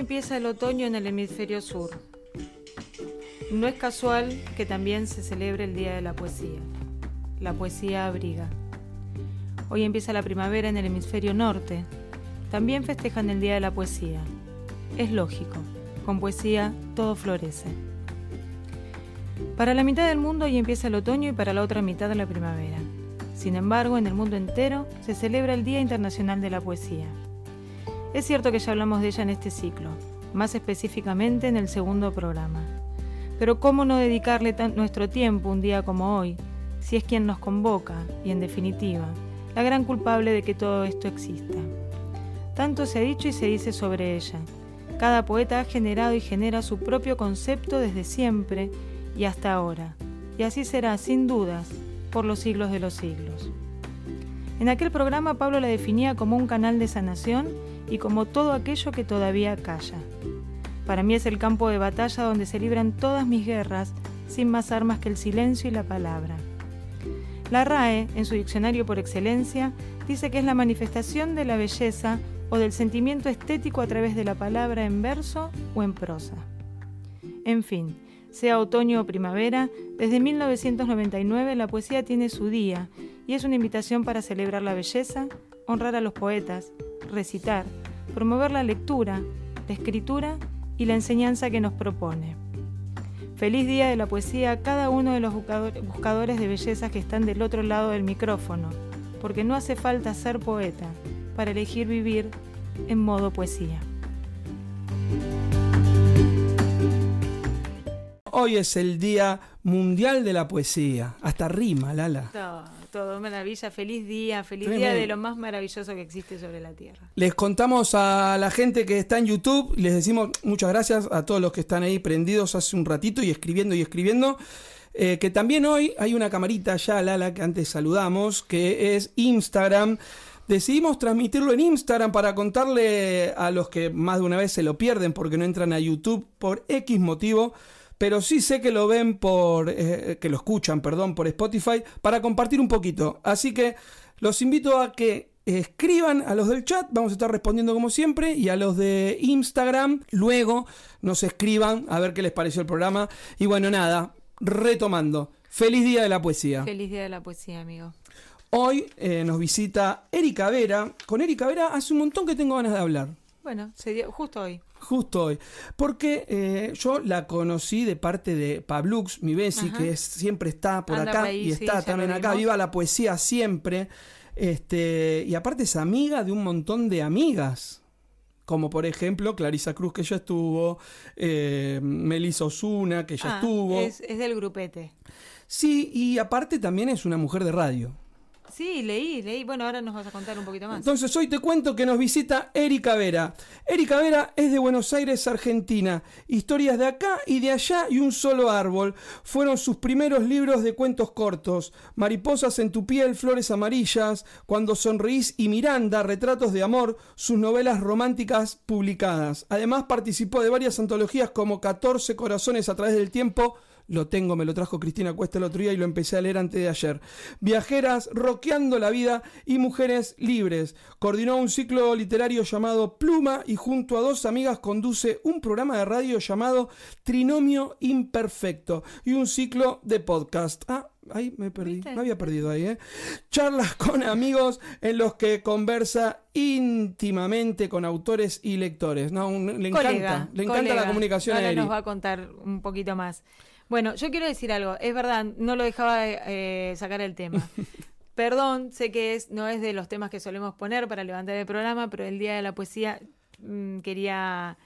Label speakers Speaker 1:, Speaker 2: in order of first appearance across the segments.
Speaker 1: empieza el otoño en el hemisferio sur. No es casual que también se celebre el Día de la Poesía. La poesía abriga. Hoy empieza la primavera en el hemisferio norte. También festejan el Día de la Poesía. Es lógico, con poesía todo florece. Para la mitad del mundo hoy empieza el otoño y para la otra mitad la primavera. Sin embargo, en el mundo entero se celebra el Día Internacional de la Poesía. Es cierto que ya hablamos de ella en este ciclo, más específicamente en el segundo programa. Pero ¿cómo no dedicarle nuestro tiempo un día como hoy, si es quien nos convoca y, en definitiva, la gran culpable de que todo esto exista? Tanto se ha dicho y se dice sobre ella. Cada poeta ha generado y genera su propio concepto desde siempre y hasta ahora, y así será, sin dudas, por los siglos de los siglos. En aquel programa Pablo la definía como un canal de sanación y como todo aquello que todavía calla. Para mí es el campo de batalla donde se libran todas mis guerras sin más armas que el silencio y la palabra. La RAE, en su diccionario por excelencia, dice que es la manifestación de la belleza o del sentimiento estético a través de la palabra en verso o en prosa. En fin, sea otoño o primavera, desde 1999 la poesía tiene su día y es una invitación para celebrar la belleza, honrar a los poetas, recitar, promover la lectura, la escritura y la enseñanza que nos propone. Feliz día de la poesía a cada uno de los buscadores de belleza que están del otro lado del micrófono, porque no hace falta ser poeta para elegir vivir en modo poesía.
Speaker 2: Hoy es el Día Mundial de la Poesía. Hasta rima, Lala
Speaker 1: todo maravilla. Feliz día, feliz día de lo más maravilloso que existe sobre la Tierra.
Speaker 2: Les contamos a la gente que está en YouTube, les decimos muchas gracias a todos los que están ahí prendidos hace un ratito y escribiendo y escribiendo. Eh, que también hoy hay una camarita ya, Lala, que antes saludamos, que es Instagram. Decidimos transmitirlo en Instagram para contarle a los que más de una vez se lo pierden porque no entran a YouTube por X motivo pero sí sé que lo ven por, eh, que lo escuchan, perdón, por Spotify, para compartir un poquito. Así que los invito a que escriban a los del chat, vamos a estar respondiendo como siempre, y a los de Instagram, luego nos escriban a ver qué les pareció el programa. Y bueno, nada, retomando, feliz día de la poesía.
Speaker 1: Feliz día de la poesía, amigo.
Speaker 2: Hoy eh, nos visita Erika Vera. Con Erika Vera hace un montón que tengo ganas de hablar.
Speaker 1: Bueno, justo hoy.
Speaker 2: Justo hoy. Porque eh, yo la conocí de parte de Pablux, mi Bessi, que siempre está por acá y está también acá. Viva la poesía siempre. Este, y aparte es amiga de un montón de amigas. Como por ejemplo Clarisa Cruz, que ya estuvo, eh, Melissa Osuna, que ya ah, estuvo.
Speaker 1: Es, es del grupete.
Speaker 2: Sí, y aparte también es una mujer de radio.
Speaker 1: Sí, leí, leí. Bueno, ahora nos vas a contar un poquito más.
Speaker 2: Entonces hoy te cuento que nos visita Erika Vera. Erika Vera es de Buenos Aires, Argentina. Historias de acá y de allá y un solo árbol. Fueron sus primeros libros de cuentos cortos. Mariposas en tu piel, flores amarillas, Cuando sonreís y Miranda, retratos de amor, sus novelas románticas publicadas. Además participó de varias antologías como 14 corazones a través del tiempo, lo tengo, me lo trajo Cristina Cuesta el otro día y lo empecé a leer antes de ayer. Viajeras, roqueando la vida y mujeres libres. Coordinó un ciclo literario llamado Pluma y junto a dos amigas conduce un programa de radio llamado Trinomio Imperfecto y un ciclo de podcast. Ah, ahí me perdí. Me había perdido ahí, ¿eh? Charlas con amigos en los que conversa íntimamente con autores y lectores. No, le encanta, le encanta la comunicación
Speaker 1: Ahora nos va a contar un poquito más. Bueno, yo quiero decir algo, es verdad, no lo dejaba eh, sacar el tema. Perdón, sé que es, no es de los temas que solemos poner para levantar el programa, pero el Día de la Poesía mm, quería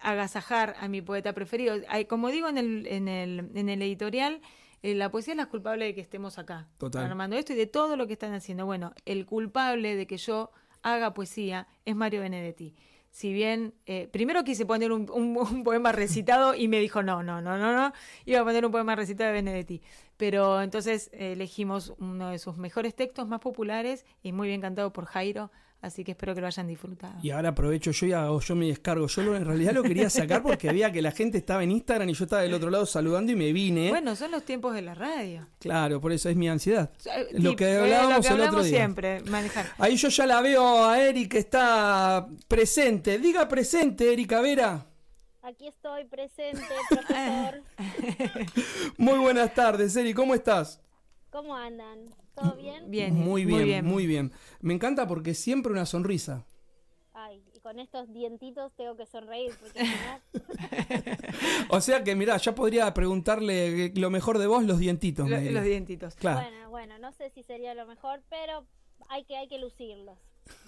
Speaker 1: agasajar a mi poeta preferido. como digo en el, en el, en el editorial, eh, la poesía es la culpable de que estemos acá, Total. armando esto y de todo lo que están haciendo. Bueno, el culpable de que yo haga poesía es Mario Benedetti si bien eh, primero quise poner un, poema recitado y me dijo no, no, no, no, no, iba a poner un poema recitado de Benedetti. Pero entonces elegimos uno de sus mejores textos más populares y muy bien cantado por Jairo, así que espero que lo hayan disfrutado.
Speaker 2: Y ahora aprovecho yo y hago yo me descargo. Yo en realidad lo quería sacar porque veía que la gente estaba en Instagram y yo estaba del otro lado saludando y me vine.
Speaker 1: Bueno, son los tiempos de la radio.
Speaker 2: Claro, por eso es mi ansiedad.
Speaker 1: Eh,
Speaker 2: Lo que
Speaker 1: eh,
Speaker 2: hablábamos
Speaker 1: lo que
Speaker 2: el otro
Speaker 1: hablamos
Speaker 2: día.
Speaker 1: siempre, manejar.
Speaker 2: Ahí yo ya la veo a Eri que está presente. Diga presente, Erika Vera.
Speaker 3: Aquí estoy presente, profesor.
Speaker 2: Muy buenas tardes, Eri, ¿cómo estás?
Speaker 3: ¿Cómo andan? ¿Todo bien?
Speaker 1: Bien,
Speaker 2: Muy bien, muy bien, Me encanta porque siempre una sonrisa.
Speaker 3: Ay, y con estos dientitos tengo que sonreír porque no...
Speaker 2: O sea que, mirá, ya podría preguntarle lo mejor de vos, los dientitos.
Speaker 1: Lo- los dientitos.
Speaker 2: Claro.
Speaker 3: Bueno, bueno, no sé si sería lo mejor, pero hay que, hay que lucirlos.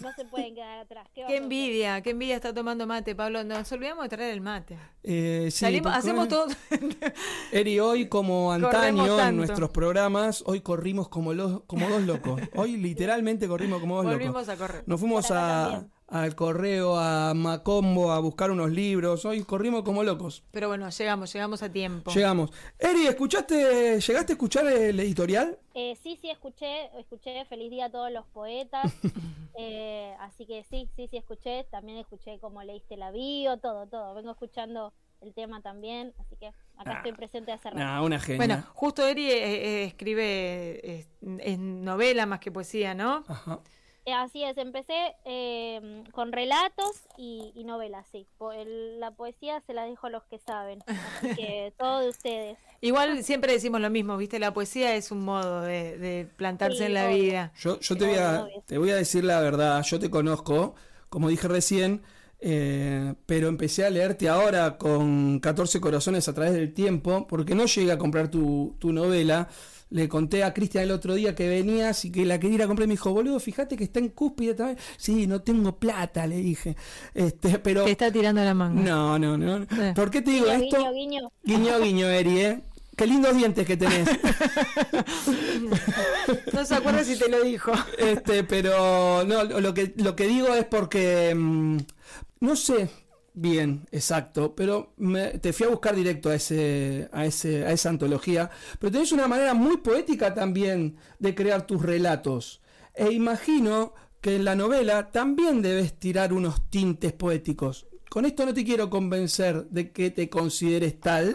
Speaker 3: No se pueden quedar atrás. ¿Qué,
Speaker 1: envidia, qué envidia está tomando mate, Pablo. Nos olvidamos de traer el mate.
Speaker 2: Eh, sí,
Speaker 1: Salimos, hacemos todo.
Speaker 2: Eri, hoy como antaño en nuestros programas, hoy corrimos como, los, como dos locos. Hoy literalmente corrimos como dos
Speaker 1: Volvimos
Speaker 2: locos.
Speaker 1: a correr.
Speaker 2: Nos fuimos a. al correo, a Macombo, a buscar unos libros. Hoy corrimos como locos.
Speaker 1: Pero bueno, llegamos, llegamos a tiempo.
Speaker 2: Llegamos. Eri, ¿escuchaste, ¿llegaste a escuchar el editorial?
Speaker 3: Eh, sí, sí, escuché, escuché Feliz Día a todos los poetas. Eh, así que sí, sí, sí, escuché. También escuché cómo leíste la bio, todo, todo. Vengo escuchando el tema también, así que acá
Speaker 2: Ah.
Speaker 3: estoy presente hace rato.
Speaker 2: Nah, una genia.
Speaker 1: Bueno, justo Eri eh, eh, escribe eh, es novela más que poesía, ¿no?
Speaker 2: Ajá.
Speaker 3: Eh, Así es, empecé eh, con relatos y, y novelas, sí. Po- el- la poesía se la dejo a los que saben, así que todo de ustedes.
Speaker 1: Igual siempre decimos lo mismo, ¿viste? La poesía es un modo de, de plantarse
Speaker 3: Sí,
Speaker 1: en la
Speaker 3: obvio.
Speaker 1: vida.
Speaker 2: Yo, yo te, voy a,
Speaker 3: Obvio.
Speaker 2: te voy a decir la verdad, yo te conozco, como dije recién, eh, pero empecé a leerte ahora con 14 corazones a través del tiempo, porque no llegué a comprar tu, tu novela. Le conté a Cristian el otro día que venías y que la quería ir a comprar. y Me dijo, boludo, fíjate que está en cúspide también. Sí, no tengo plata, le dije. Este, pero.
Speaker 1: Te está tirando la manga.
Speaker 2: No, no, no.
Speaker 1: Eh.
Speaker 2: ¿Por qué te digo
Speaker 3: Guiño,
Speaker 2: esto?
Speaker 3: guiño, guiño.
Speaker 2: Guiño, guiño, Eri, ¿eh? Qué lindos dientes que tenés.
Speaker 1: No se acuerda si te lo dijo.
Speaker 2: Este, pero no, lo que, lo que digo es porque mm, no sé bien, exacto, pero me- te fui a buscar directo a ese, a ese, a esa antología, pero tenés una manera muy poética también de crear tus relatos. E imagino que en la novela también debes tirar unos tintes poéticos. Con esto no te quiero convencer de que te consideres tal,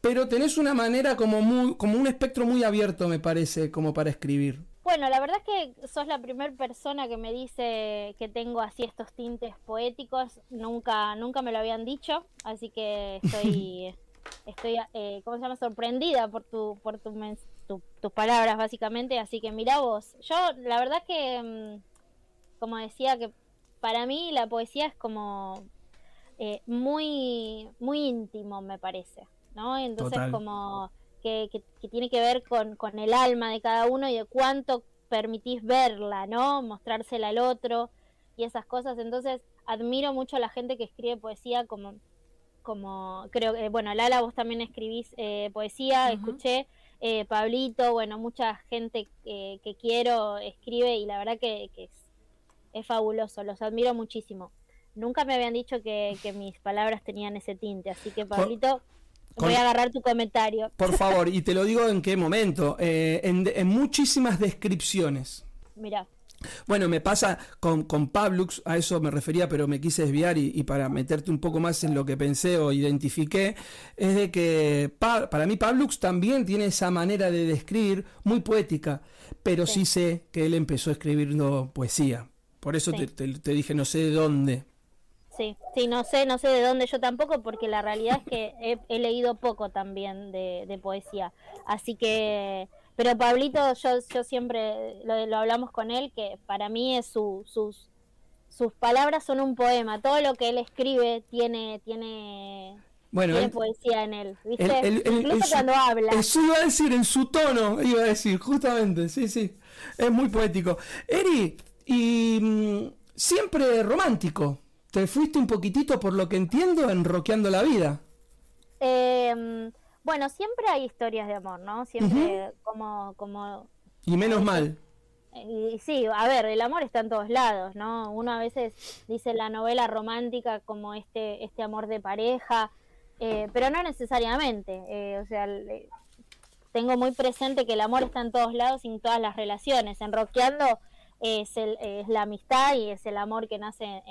Speaker 2: pero tenés una manera como muy, como un espectro muy abierto, me parece, como para escribir.
Speaker 3: Bueno, la verdad es que sos la primera persona que me dice que tengo así estos tintes poéticos. Nunca, nunca me lo habían dicho, así que estoy, estoy, eh, ¿cómo se llama? Sorprendida por tu, por tu, tus palabras, básicamente. Así que mira vos. Yo, la verdad que, mm, como decía, que para mí la poesía es como eh, muy, muy íntimo, me parece, ¿no? Entonces
Speaker 2: Total.
Speaker 3: como que, que- que tiene que ver con, con el alma de cada uno y de cuánto permitís verla, ¿no? Mostrársela al otro y esas cosas. Entonces admiro mucho a la gente que escribe poesía como, como creo que, bueno, Lala, vos también escribís eh, poesía, escuché. eh, Pablito, bueno, mucha gente eh, que quiero escribe y la verdad que, que es, es fabuloso, los admiro muchísimo. Nunca me habían dicho que, que mis palabras tenían ese tinte, así que Pablito,
Speaker 2: con-
Speaker 3: voy a agarrar tu comentario.
Speaker 2: Por favor, y te lo digo en qué momento, eh, en, en muchísimas descripciones.
Speaker 3: Mira,
Speaker 2: Bueno, me pasa con, con Pablux, a eso me refería, pero me quise desviar y, y para meterte un poco más en lo que pensé o identifiqué, es de que Pa- para mí Pablux también tiene esa manera de describir muy poética, pero sí,
Speaker 3: Sí.
Speaker 2: sé que él empezó escribiendo poesía. Por eso te- te dije no sé de dónde.
Speaker 3: Sí, sí, no sé, no sé de dónde yo tampoco, porque la realidad es que he, he leído poco también de, de poesía. Así que, pero Pablito, yo, yo siempre lo, lo hablamos con él, que para mí es su, sus, sus palabras son un poema. Todo lo que él escribe tiene, tiene,
Speaker 2: Bueno,
Speaker 3: tiene
Speaker 2: él-
Speaker 3: poesía en él, ¿viste?
Speaker 2: Él- él-
Speaker 3: Incluso
Speaker 2: su-
Speaker 3: cuando habla.
Speaker 2: Eso iba a decir, en su tono, iba a decir, justamente, sí, sí. Es muy poético. Eri, y mm, siempre romántico. Te fuiste un poquitito, por lo que entiendo, en Roqueando la Vida.
Speaker 3: Eh, bueno, siempre hay historias de amor, ¿no? Siempre como, como
Speaker 2: Y menos mal.
Speaker 3: Y sí, a ver, el amor está en todos lados, ¿no? Uno a veces dice la novela romántica como este, este amor de pareja, eh, pero no necesariamente. eh, o sea, tengo muy presente que el amor está en todos lados y en todas las relaciones. En Es, es la amistad y es el amor que nace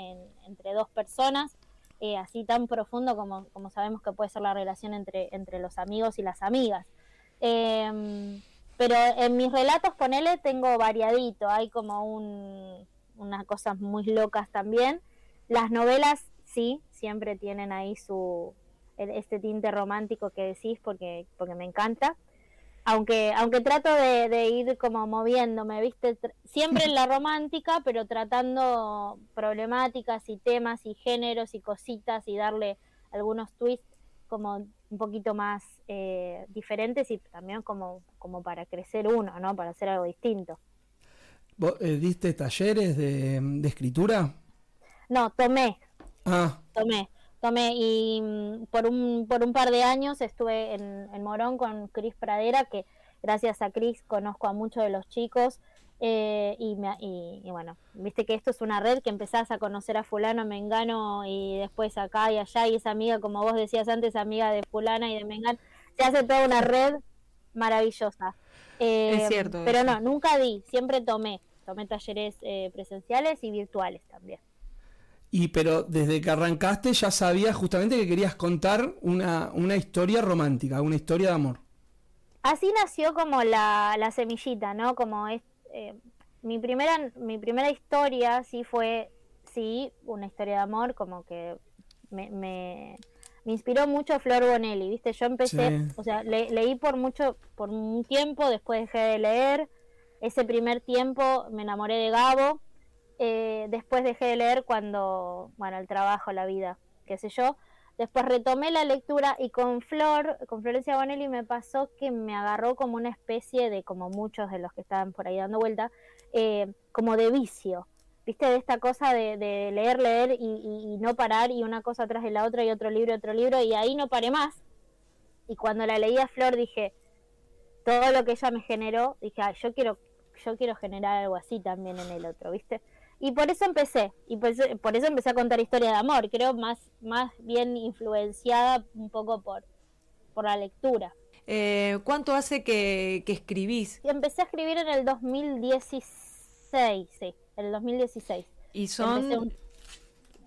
Speaker 3: entre dos personas, eh, así tan profundo como, como sabemos que puede ser la relación entre, entre los amigos y las amigas. Em, pero en mis relatos, ponele, tengo variadito, hay como un, unas cosas muy locas también. Las novelas, sí, siempre tienen ahí su este tinte romántico que decís porque, porque me encanta aunque aunque trato de, ir como moviéndome, ¿viste? Siempre en la romántica, pero tratando problemáticas y temas y géneros y cositas y darle algunos twists como un poquito más eh, diferentes y también como, como para crecer uno, ¿no? Para hacer algo distinto.
Speaker 2: ¿Vos eh, diste talleres de, de escritura?
Speaker 3: No, tomé.
Speaker 2: Ah.
Speaker 3: Tomé tomé y mm, por un, por un par de años estuve en, en Morón con Cris Pradera, que gracias a Cris conozco a muchos de los chicos. Eh, y, y, bueno, viste que esto es una red que empezás a conocer a fulano, mengano y después acá y allá y esa amiga, como vos decías antes, amiga de fulana y de mengano, se hace toda una red maravillosa.
Speaker 1: es eh, cierto.
Speaker 3: Pero no, nunca di, siempre tomé, tomé talleres eh, presenciales y virtuales también.
Speaker 2: Y pero desde que arrancaste ya sabías justamente que querías contar una, una historia romántica, una historia de amor.
Speaker 3: Así nació como la, la semillita, ¿no? Como es, eh, mi primera mi primera historia sí fue sí una historia de amor, como que me, me, inspiró mucho Flor Bonelli, ¿viste? Yo empecé, o sea, leí por mucho por un tiempo, después dejé de leer. Ese primer tiempo me enamoré de Gabo eh, después dejé de leer cuando, bueno, el trabajo, la vida, qué sé yo. Después retomé la lectura y con Flor, con Florencia Bonelli me pasó que me agarró como una especie de, como muchos de los que estaban por ahí dando vuelta, eh, como de vicio. ¿Viste? De esta cosa de, leer, leer y, no parar y una cosa atrás de la otra y otro libro, otro libro y ahí no paré más. Y cuando la leí a Flor dije, todo lo que ella me generó, dije, yo quiero yo quiero generar algo así también en el otro, ¿viste? Y por eso empecé, y por eso, empecé a contar historias de amor, creo más, más bien influenciada un poco por, por la lectura.
Speaker 1: Eh, ¿Cuánto hace que, escribís?
Speaker 3: Empecé a escribir en el 2016, sí, en el 2016.
Speaker 1: ¿Y son...?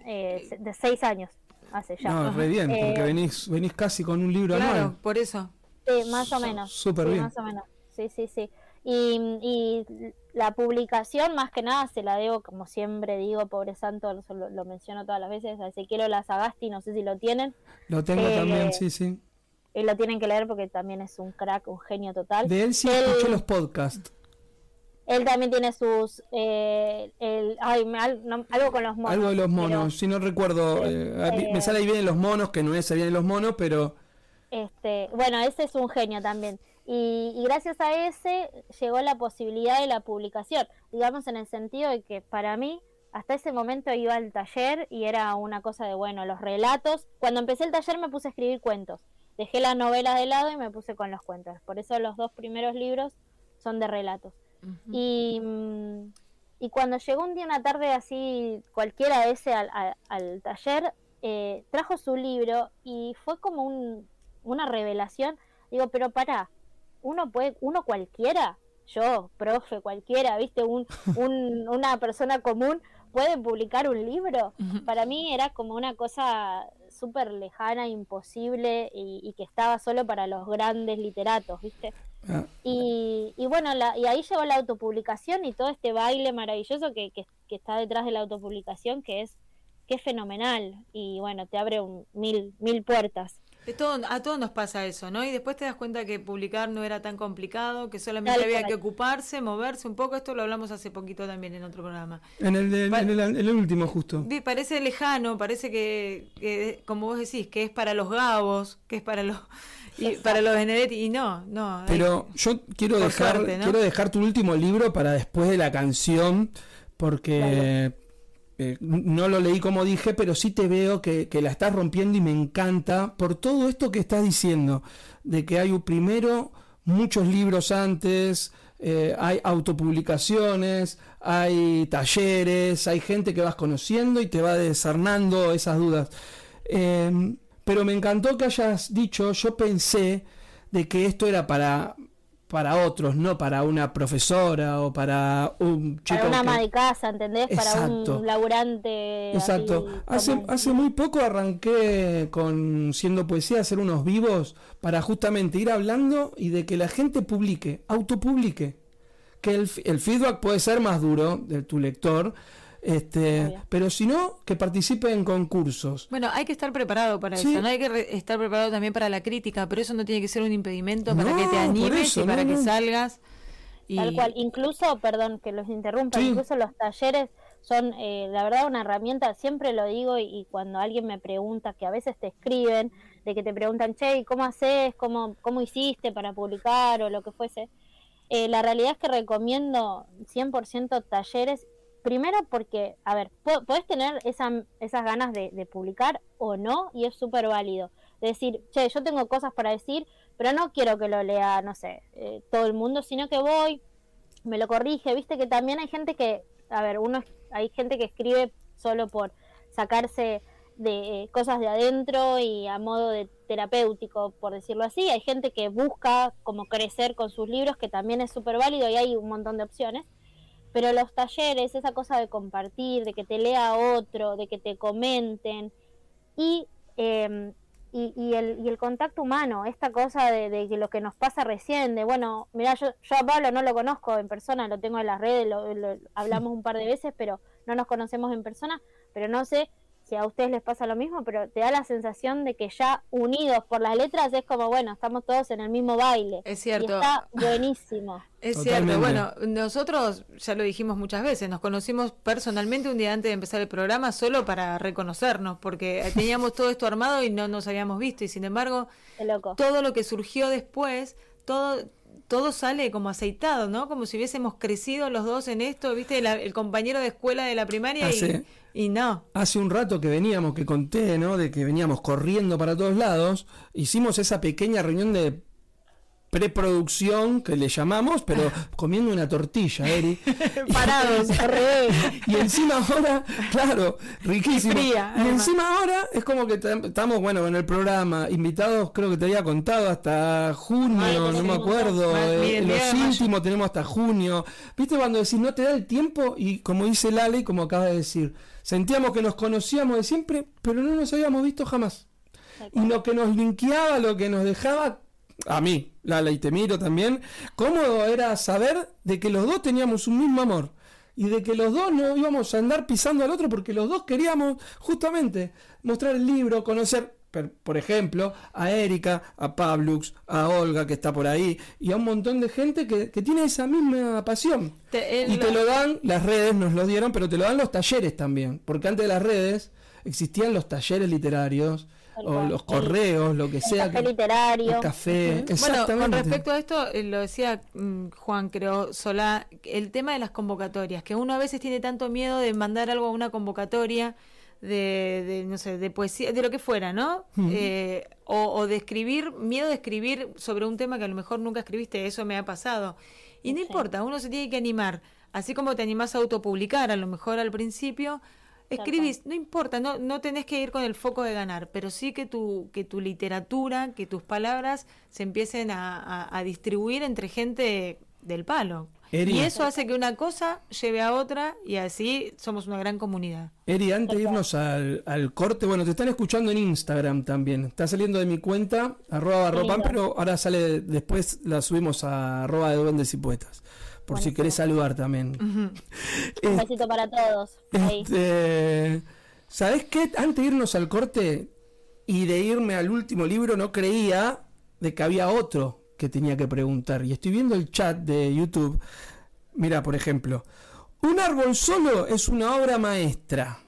Speaker 3: Eh, de seis años, hace ya.
Speaker 2: No, re bien, porque eh, venís, venís casi con un libro claro,
Speaker 1: por eso.
Speaker 3: Sí, más o menos.
Speaker 2: Súper bien.
Speaker 3: Más o menos, sí, sí, sí. Y, y, la publicación, más que nada, se la debo, como siempre digo, pobre santo, lo, menciono todas las veces, a Ezequiel Sagasti, no sé si lo tienen.
Speaker 2: Lo tengo eh, también, sí, sí.
Speaker 3: Y lo tienen que leer porque también es un crack, un genio total.
Speaker 2: De él sí escuché los podcasts.
Speaker 3: Él también tiene sus. Eh, el, ay, algo con los monos.
Speaker 2: Algo de los monos, si no recuerdo. Eh, me sale ahí bien los monos, que no es bien los monos, pero.
Speaker 3: Este, bueno, ese es un genio también. Y, gracias a ese llegó la posibilidad de la publicación, digamos en el sentido de que para mí hasta ese momento iba al taller y era una cosa de, bueno, los relatos. Cuando empecé el taller me puse a escribir cuentos. Dejé las novelas de lado y me puse con los cuentos. Por eso los dos primeros libros son de relatos. y, y, cuando llegó un día, una tarde así, cualquiera ese al, al, taller, eh, trajo su libro y fue como un, una revelación. Digo, pero para, uno puede, uno cualquiera, yo, profe, cualquiera, viste, un, una persona común puede publicar un libro. Para mí era como una cosa súper lejana, imposible y, que estaba solo para los grandes literatos, ¿viste? Ah. Y, y, bueno, y ahí llegó la autopublicación y todo este baile maravilloso que, que, está detrás de la autopublicación, que es, que es fenomenal y bueno, te abre un, mil, mil puertas
Speaker 1: a todos nos pasa eso, ¿no? Y después te das cuenta que publicar no era tan complicado, que solamente había que ocuparse, moverse un poco. Esto lo hablamos hace poquito también en otro programa.
Speaker 2: En el, en el, último, justo.
Speaker 1: Parece lejano, parece que, como vos decís, que es para los gabos, que es para los y para los Benedetti y no, no.
Speaker 2: Pero yo quiero dejar quiero dejar tu último libro para después de la canción porque eh, no lo leí como dije, pero sí te veo que, la estás rompiendo y me encanta por todo esto que estás diciendo, de que hay primero muchos libros antes, eh, hay autopublicaciones, hay talleres, hay gente que vas conociendo y te va desarmando esas dudas. Em, pero me encantó que hayas dicho, yo pensé de que esto era para para otros, no para una profesora o para un chico.
Speaker 3: Para una ama de casa, ¿entendés? Para un laburante.
Speaker 2: Exacto. hace, hace muy poco arranqué con Siendo Poesía hacer unos vivos para justamente ir hablando y de que la gente publique, autopublique. Que el, el feedback puede ser más duro de tu lector, este, pero si no, que participe en concursos.
Speaker 1: Bueno, hay que estar preparado para eso, no hay que estar preparado también para la crítica, pero eso no tiene que ser un impedimento para que te animes y para que salgas.
Speaker 3: Tal cual, incluso, perdón que los interrumpa, incluso los talleres son, eh, la verdad, una herramienta, siempre lo digo, y, cuando alguien me pregunta, que a veces te escriben, de que te preguntan, che, ¿cómo haces? ¿Cómo, cómo hiciste para publicar? o lo que fuese. Eh, la realidad es que recomiendo 100% talleres Primero porque, a ver, puedes tener esa, esas ganas de, publicar o no, y es súper válido. decir, che, yo tengo cosas para decir, pero no quiero que lo lea, no sé, eh, todo el mundo, sino que voy, me lo corrige. Viste que también hay gente que, a ver, uno hay gente que escribe solo por sacarse de eh, cosas de adentro y a modo de terapéutico, por decirlo así. Hay gente que busca como crecer con sus libros, que también es súper válido y hay un montón de opciones. Pero los talleres, esa cosa de compartir, de que te lea otro, de que te comenten y, em, y, el, y, el, contacto humano, esta cosa de, que lo que nos pasa recién, de bueno, mira, yo, yo a Pablo no lo conozco en persona, lo tengo en las redes, lo, hablamos un par de veces, pero no nos conocemos en persona, pero no sé si a ustedes les pasa lo mismo, pero te da la sensación de que ya unidos por las letras es como, bueno, estamos todos en el mismo baile.
Speaker 1: Es cierto.
Speaker 3: está buenísimo.
Speaker 1: Es cierto. Bueno, nosotros ya lo dijimos muchas veces, nos conocimos personalmente un día antes de empezar el programa solo para reconocernos, porque teníamos todo esto armado y no nos habíamos visto, y sin embargo, todo lo que surgió después, todo todo sale como aceitado, ¿no? Como si hubiésemos crecido los dos en esto, ¿viste? el compañero de escuela de la primaria y, y, no.
Speaker 2: Hace un rato que veníamos, que conté, ¿no? De que veníamos corriendo para todos lados, hicimos esa pequeña reunión de preproducción que le llamamos, pero comiendo una tortilla, Eri.
Speaker 3: Parados,
Speaker 2: Y encima ahora, claro, riquísimo. y encima ahora es como que estamos, bueno, en el programa, invitados, creo que te había contado, hasta junio, no me acuerdo. Eh, los íntimos tenemos hasta junio. ¿Viste cuando decís no te da el tiempo? Y como dice Lale, como acaba de decir, sentíamos que nos conocíamos de siempre, pero no nos habíamos visto jamás. Y lo que nos linkeaba, lo que nos dejaba a mí, Lala y te miro también, cómodo era saber de que los dos teníamos un mismo amor y de que los dos no íbamos a andar pisando al otro porque los dos queríamos justamente mostrar el libro, conocer, por ejemplo, a Erika, a Pablux, a Olga que está por ahí y a un montón de gente que, tiene esa misma pasión. y te lo dan, las redes nos lo dieron, pero te lo dan los talleres también, porque antes de las redes existían los talleres literarios o los correos, lo que sea.
Speaker 3: Café literario.
Speaker 2: café,
Speaker 1: Bueno, con respecto a esto, eh, lo decía mm, Juan, creo, Solá, el tema de las convocatorias, que uno a veces tiene tanto miedo de mandar algo a una convocatoria de, no sé, de poesía, de lo que fuera, ¿no? Eh, o, de escribir, miedo de escribir sobre un tema que a lo mejor nunca escribiste, eso me ha pasado. Y no importa, uno se tiene que animar, así como te animás a autopublicar, a lo mejor al principio, Escribís, no importa, no, no tenés que ir con el foco de ganar, pero sí que tu, que tu literatura, que tus palabras se empiecen a, distribuir entre gente del palo. Y eso hace que una cosa lleve a otra y así somos una gran comunidad.
Speaker 2: Eri, antes de irnos al, corte, bueno, te están escuchando en Instagram también. Está saliendo de mi cuenta, arroba barropan, pero ahora sale, después la subimos a arroba de duendes y poetas por si querés saludar también.
Speaker 3: Un besito para todos.
Speaker 2: Este, ¿Sabés qué? Antes de irnos al corte y de irme al último libro, no creía de que había otro que tenía que preguntar. Y estoy viendo el chat de YouTube. Mira, por ejemplo, un árbol solo es una obra maestra.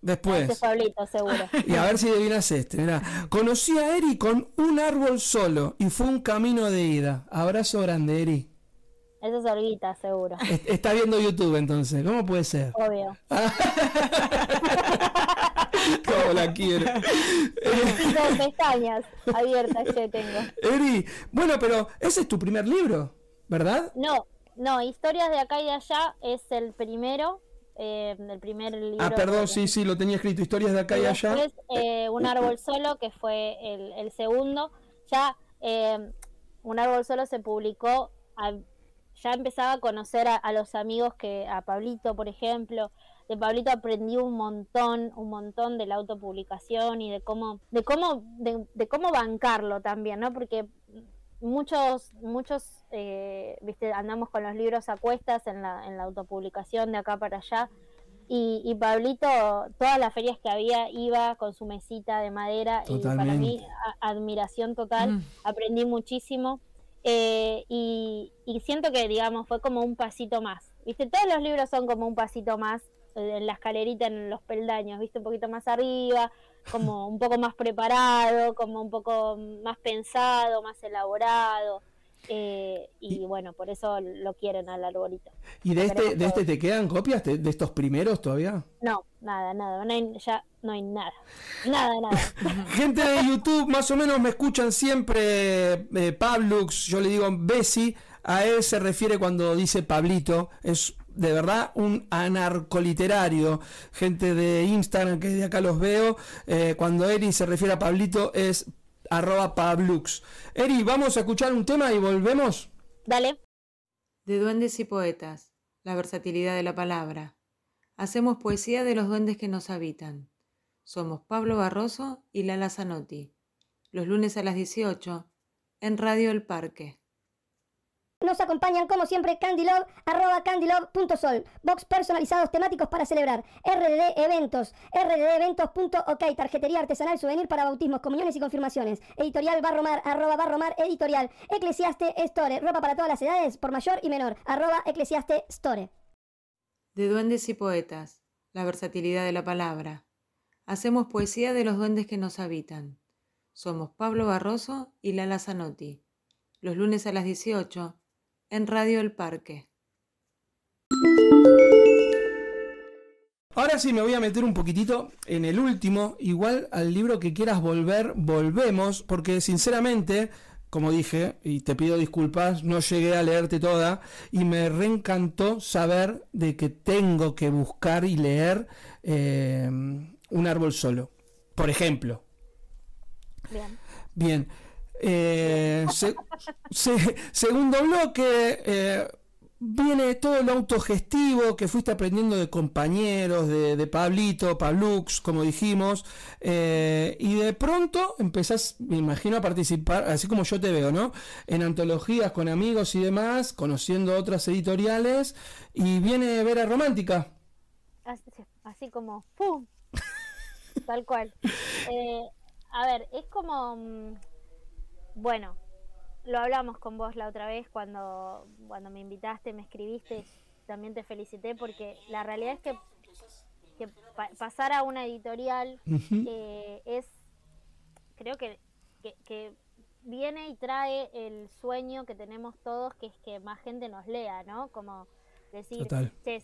Speaker 2: Después.
Speaker 3: Este seguro.
Speaker 2: Y a ver si adivinas este. Conocí a Eri con un árbol solo y fue un camino de ida. Abrazo grande, Eri.
Speaker 3: Eso es Olguita, seguro.
Speaker 2: Está viendo YouTube entonces, ¿cómo puede ser?
Speaker 3: Obvio.
Speaker 2: ¿Cómo la quiero?
Speaker 3: Pestañas abiertas que tengo.
Speaker 2: Eri, bueno, pero ese es tu primer libro, ¿verdad?
Speaker 3: No, no, Historias de acá y de allá es el primero, eh, el primer libro.
Speaker 2: Ah, perdón, sí, sí, lo tenía escrito, Historias de acá y, allá.
Speaker 3: Eh, un árbol solo, que fue el, el segundo. Ya, eh, Un árbol solo se publicó, ya empezaba a conocer a, los amigos que, a Pablito, por ejemplo, de Pablito aprendí un montón, un montón de la autopublicación y de cómo, de cómo, de, cómo bancarlo también, ¿no? Porque muchos, muchos, eh, viste, andamos con los libros a cuestas en la, en la autopublicación de acá para allá. Y, y, Pablito, todas las ferias que había, iba con su mesita de madera y para mí admiración total, mm. aprendí muchísimo eh, y, y, siento que, digamos, fue como un pasito más. Viste, todos los libros son como un pasito más en la escalerita, en los peldaños, viste, un poquito más arriba, como un poco más preparado, como un poco más pensado, más elaborado. Eh, y, bueno, por eso lo quieren al arbolito.
Speaker 2: ¿Y de este, de este te quedan copias de, estos primeros todavía?
Speaker 3: No, nada, nada, ya no hay nada, nada, nada.
Speaker 2: Gente de YouTube, más o menos me escuchan siempre eh, Pablux, yo le digo Bessie, a él se refiere cuando dice Pablito, es de verdad un anarcoliterario. Gente de Instagram que de acá los veo. Eh, cuando Eri se refiere a Pablito es arroba Pablux. Eri, vamos a escuchar un tema y volvemos.
Speaker 3: Dale.
Speaker 1: De duendes y poetas. La versatilidad de la palabra. Hacemos poesía de los duendes que nos habitan. Somos Pablo Barroso y Lala Zanotti. Los lunes a las 18 en Radio El Parque.
Speaker 4: Nos acompañan como siempre Candylove, arroba candylove.sol, box personalizados temáticos para celebrar, RDD Eventos, rdeventos.ok, tarjetería artesanal souvenir para bautismos, comuniones y confirmaciones, editorial Barromar, arroba Barromar editorial, Eclesiaste Store, ropa para todas las edades, por mayor y menor, arroba Eclesiaste Store.
Speaker 1: De duendes y poetas, la versatilidad de la palabra. Hacemos poesía de los duendes que nos habitan. Somos Pablo Barroso y Lala Zanotti. Los lunes a las 18 en Radio El Parque.
Speaker 2: Ahora sí me voy a meter un poquitito en el último, igual al libro que quieras volver, volvemos, porque sinceramente, como dije, y te pido disculpas, no llegué a leerte toda y me reencantó saber de que tengo que buscar y leer eh, un árbol solo. Por ejemplo. Bien. Bien. Eh, segundo bloque, eh, viene todo lo autogestivo que fuiste aprendiendo de compañeros, de, Pablito, Pablux, como dijimos, eh, y de pronto empezás, me imagino, a participar, así como yo te veo, ¿no? En antologías con amigos y demás, conociendo otras editoriales, y viene Vera Romántica.
Speaker 3: Así, como, ¡pum! Tal cual. a ver, es como mm, bueno, lo hablamos con vos la otra vez cuando, cuando me invitaste, me escribiste, también te felicité porque la realidad es que, que pasar a una editorial eh, es, creo que, que, viene y trae el sueño que tenemos todos, que es que más gente nos lea, ¿no? Como decir,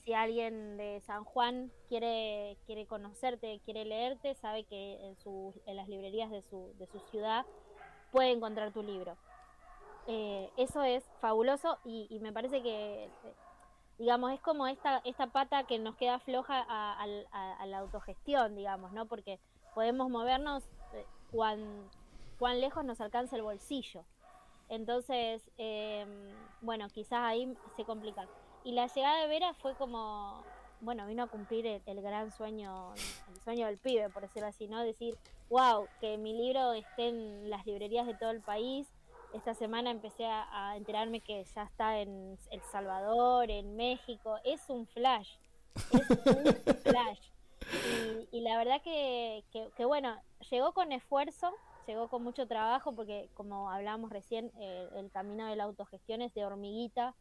Speaker 3: si alguien de San Juan quiere, quiere conocerte, quiere leerte, sabe que en, su, en las librerías de su, de su ciudad puede encontrar tu libro. Eh, eso es fabuloso y, me parece que, digamos, es como esta, esta pata que nos queda floja a, la autogestión, digamos, ¿no? Porque podemos movernos eh, cuán, cuán lejos nos alcanza el bolsillo. Entonces, em, bueno, quizás ahí se complica. Y la llegada de Vera fue como, bueno, vino a cumplir el, gran sueño, el sueño del pibe, por decirlo así, ¿no? Decir, wow, que mi libro esté en las librerías de todo el país. Esta semana empecé a, enterarme que ya está en El Salvador, en México. Es un flash, es un flash. Y, la verdad que, que, bueno, llegó con esfuerzo, llegó con mucho trabajo, porque como hablábamos recién, eh, el camino de la autogestión es de hormiguita,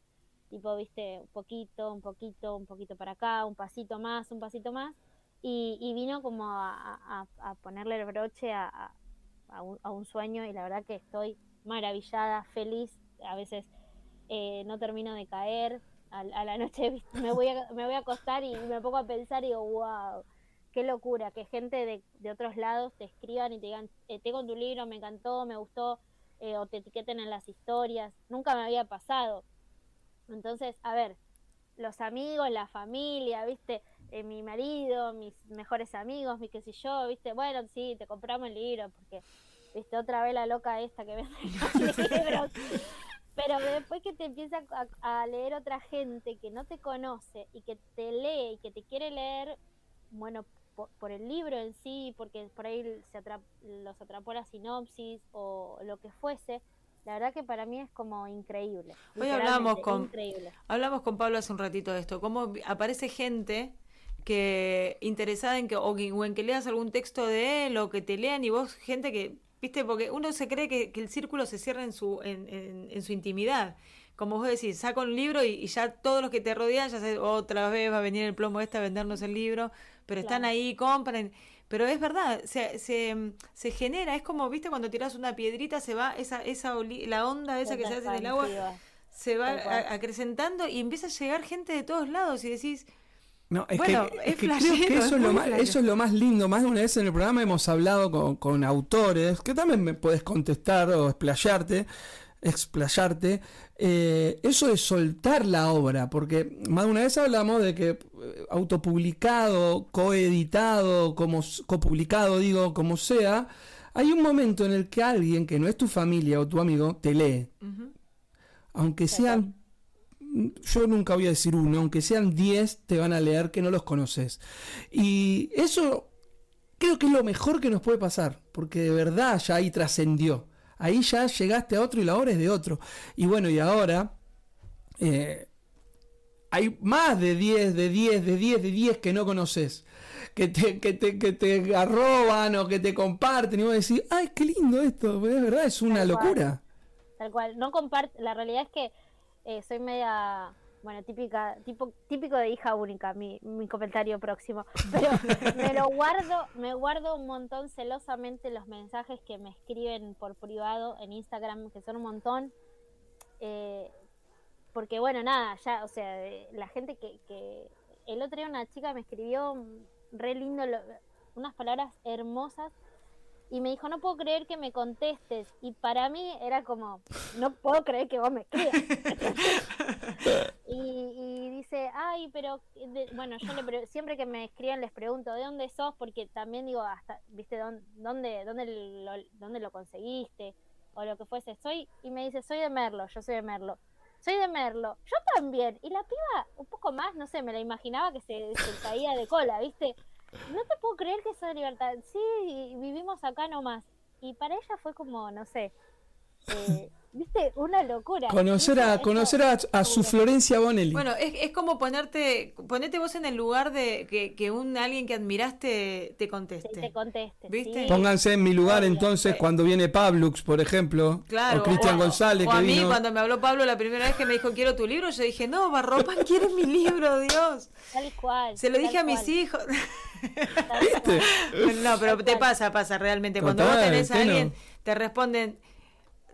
Speaker 3: tipo, viste, un poquito, un poquito, un poquito para acá, un pasito más, un pasito más, y, vino como a, ponerle el broche a, un, sueño y la verdad que estoy maravillada, feliz, a veces eh, no termino de caer, a, la noche me voy, a, me voy a acostar y me pongo a pensar y digo, wow, qué locura, que gente de, de otros lados te escriban y te digan, eh, tengo tu libro, me encantó, me gustó, eh, o te etiqueten en las historias, nunca me había pasado entonces, a ver, los amigos, la familia, ¿viste? Eh, mi marido, mis mejores amigos, mi qué sé yo, ¿viste? Bueno, sí, te compramos el libro porque viste, otra vez la loca esta que vende libros. Pero después que te empieza a, a leer otra gente que no te conoce y que te lee y que te quiere leer, bueno, por, por el libro en sí, porque por ahí se atrap, los atrapó la sinopsis o lo que fuese, la verdad que para mí es como increíble.
Speaker 1: Hoy hablamos con,
Speaker 3: increíble.
Speaker 1: hablamos con Pablo hace un ratito de esto, cómo aparece gente que interesada en que o, que- o en que leas algún texto de él o que te lean y vos gente que viste porque uno se cree que, que el círculo se cierra en su en, en- en su intimidad. Como vos decís saca un libro y, y ya todos los que te rodean ya otra vez va a venir el plomo este a vendernos el libro pero están ahí compran pero es verdad se, se, se genera es como viste cuando tiras una piedrita se va esa esa la onda esa que se hace en el agua se va acrecentando y empieza a llegar gente de todos lados y decís,
Speaker 2: No, es
Speaker 1: Bueno,
Speaker 2: que, es creo que eso
Speaker 1: es
Speaker 2: lo más, eso es lo más lindo. Más de una vez en el programa hemos hablado con, con autores, que también me puedes contestar o explayarte, explayarte. eh, eso de soltar la obra, porque más de una vez hablamos de que eh, autopublicado, coeditado, como copublicado, digo, como sea, hay un momento en el que alguien que no es tu familia o tu amigo te lee. Aunque sean yo nunca voy a decir uno, aunque sean 10, te van a leer que no los conoces. Y eso creo que es lo mejor que nos puede pasar, porque de verdad ya ahí trascendió. Ahí ya llegaste a otro y la obra es de otro. Y bueno, y ahora eh, hay más de 10, de 10, de 10, de 10 que no conoces. Que te, que, te, que te arroban o que te comparten y vos decís, ay, qué lindo esto, de verdad es una
Speaker 3: Tal cual.
Speaker 2: locura.
Speaker 3: Tal cual. No comparte, la realidad es que eh, soy media, bueno, típica, tipo, típico de hija única, mi, mi comentario próximo. Pero me lo guardo, me guardo un montón celosamente los mensajes que me escriben por privado en Instagram, que son un montón. Eh, porque bueno, nada, ya, o sea, la gente que, que el otro día una chica me escribió re lindo, lo- unas palabras hermosas y me dijo, no puedo creer que me contestes. Y para mí era como, no puedo creer que vos me escribas. y, y dice, ay, pero, de- bueno, yo le pre- siempre que me escriben les pregunto, ¿de dónde sos? Porque también digo, hasta, ¿viste dónde, dónde, dónde, lo, dónde lo conseguiste? O lo que fuese. Soy, y me dice, soy de Merlo, yo soy de Merlo. Soy de Merlo, yo también. Y la piba, un poco más, no sé, me la imaginaba que se, se caía de cola, ¿viste? No te puedo creer que soy de libertad. Sí, vivimos acá nomás. Y para ella fue como, no sé, eh, viste, una locura.
Speaker 2: Conocer a, conocer a, a su Florencia Bonelli.
Speaker 1: bueno, es, es como ponerte, ponete vos en el lugar de que, que un alguien que admiraste te
Speaker 3: te,
Speaker 1: conteste.
Speaker 3: te conteste.
Speaker 1: ¿Viste?
Speaker 3: sí.
Speaker 2: Pónganse en mi lugar entonces cuando viene Pablux, por ejemplo,
Speaker 1: Claro,
Speaker 2: o Cristian
Speaker 1: o-
Speaker 2: González
Speaker 1: o
Speaker 2: que
Speaker 1: a mí
Speaker 2: vino.
Speaker 1: cuando me habló Pablo la primera vez que me dijo quiero tu libro, yo dije, no, Barropan quiere mi libro, Dios.
Speaker 3: Tal cual.
Speaker 1: Se lo dije a mis
Speaker 3: cual,
Speaker 1: hijos.
Speaker 2: ¿Viste?
Speaker 1: No, pero te pasa, pasa realmente. Cuando
Speaker 2: Total,
Speaker 1: vos tenés a alguien, te responden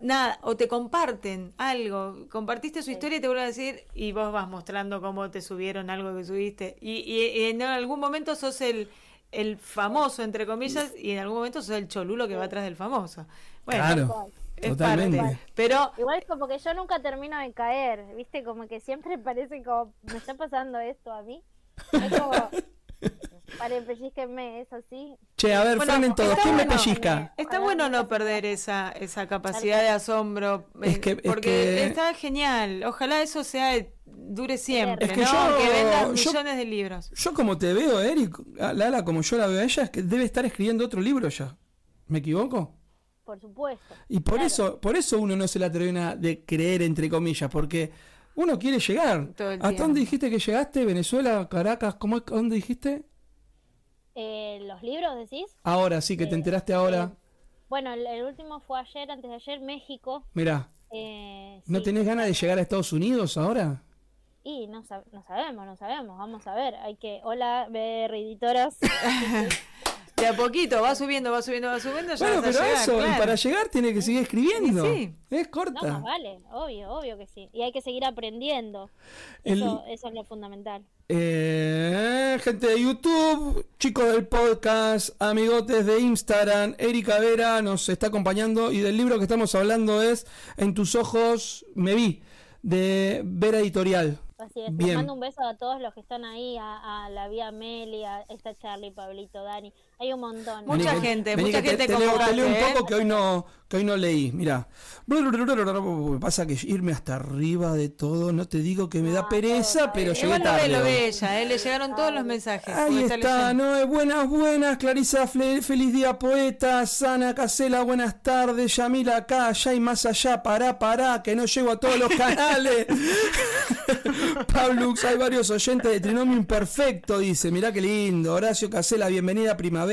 Speaker 1: nada, o te comparten algo. Compartiste su historia y te vuelven a decir, y vos vas mostrando cómo te subieron algo que subiste. Y, y- y en algún momento sos el, el famoso, entre comillas, y en algún momento sos el cholulo que va atrás del famoso. Bueno,
Speaker 2: claro,
Speaker 1: es
Speaker 2: totalmente.
Speaker 1: parte. Pero
Speaker 3: Igual como que yo nunca termino de caer, viste, como que siempre parece como, me está pasando esto a mí. Es como, paren, pellizquenme, es así.
Speaker 2: Che, a ver,
Speaker 1: Bueno,
Speaker 2: frenen todos.
Speaker 1: está
Speaker 2: ¿Quién me
Speaker 1: bueno.
Speaker 2: pellizca?
Speaker 1: Está bueno
Speaker 3: no
Speaker 1: perder esa, esa capacidad de asombro,
Speaker 2: Es
Speaker 1: eh,
Speaker 2: que- es
Speaker 1: porque
Speaker 2: que-
Speaker 1: está genial. Ojalá eso sea dure siempre,
Speaker 2: Es que
Speaker 1: ¿no?
Speaker 2: yo-
Speaker 1: que vendan
Speaker 2: yo-
Speaker 1: millones de libros.
Speaker 2: Yo como te veo, Eric, a Lala, como yo la veo a ella, es que debe estar escribiendo otro libro ya. ¿Me equivoco?
Speaker 3: Por supuesto.
Speaker 2: Y por
Speaker 3: Claro.
Speaker 2: eso, por eso uno no se la atreve de creer, entre comillas, porque uno quiere llegar.
Speaker 1: Todo el
Speaker 2: ¿Hasta
Speaker 1: tiempo.
Speaker 2: dónde dijiste que llegaste? ¿Venezuela, Caracas? ¿Cómo es? ¿Dónde dijiste?
Speaker 3: Eh, ¿Los libros decís?
Speaker 2: Ahora, sí, que te enteraste ahora.
Speaker 3: Bueno, el, el último fue ayer, antes de ayer, México.
Speaker 2: Mirá,
Speaker 3: Eh,
Speaker 2: ¿no
Speaker 3: sí.
Speaker 2: tenés ganas de llegar a Estados Unidos ahora?
Speaker 3: Y no, sab- no sabemos, no sabemos, vamos a ver. Hay que, hola, BR editoras.
Speaker 1: De a poquito, va subiendo, va subiendo, va subiendo, ya
Speaker 2: Bueno,
Speaker 1: vas a
Speaker 2: pero
Speaker 1: llegar,
Speaker 2: eso, y para llegar tiene que seguir escribiendo.
Speaker 1: Sí.
Speaker 2: Es
Speaker 3: No,
Speaker 2: corta.
Speaker 3: más vale, obvio, obvio que sí. Y hay que seguir aprendiendo.
Speaker 2: El-
Speaker 3: Eso, eso es lo fundamental.
Speaker 2: Eh, gente de YouTube, chicos del podcast, amigotes de Instagram, Erika Vera nos está acompañando y del libro que estamos hablando es En tus ojos me vi, de Vera Editorial.
Speaker 3: Así es, les
Speaker 2: Bien.
Speaker 3: mando un beso a todos los que están ahí, a, a la Vía Meli, a esta Charlie, Pablito, Dani, hay un montón.
Speaker 1: Mucha
Speaker 2: Vení
Speaker 1: gente,
Speaker 2: vení
Speaker 1: mucha
Speaker 2: que
Speaker 1: gente
Speaker 2: te, te leo, te leo un
Speaker 1: ¿eh?
Speaker 2: poco que hoy no, que hoy no leí. Mira, pasa que irme hasta arriba de todo, no te digo que me da
Speaker 3: Ah,
Speaker 2: pereza, pero
Speaker 3: está
Speaker 2: llegué tarde.
Speaker 1: lo ¿eh? le llegaron todos los mensajes.
Speaker 2: Ahí está,
Speaker 1: leyendo.
Speaker 2: no es buenas, buenas, Clarisa, Fle- feliz día poeta, Sana Casela, buenas tardes, Yamila acá, allá y más allá, pará, pará, que no llego a todos los canales. Pablux, hay varios oyentes de Trinomio Imperfecto, dice, mirá qué lindo, Horacio Casela, bienvenida a Primavera,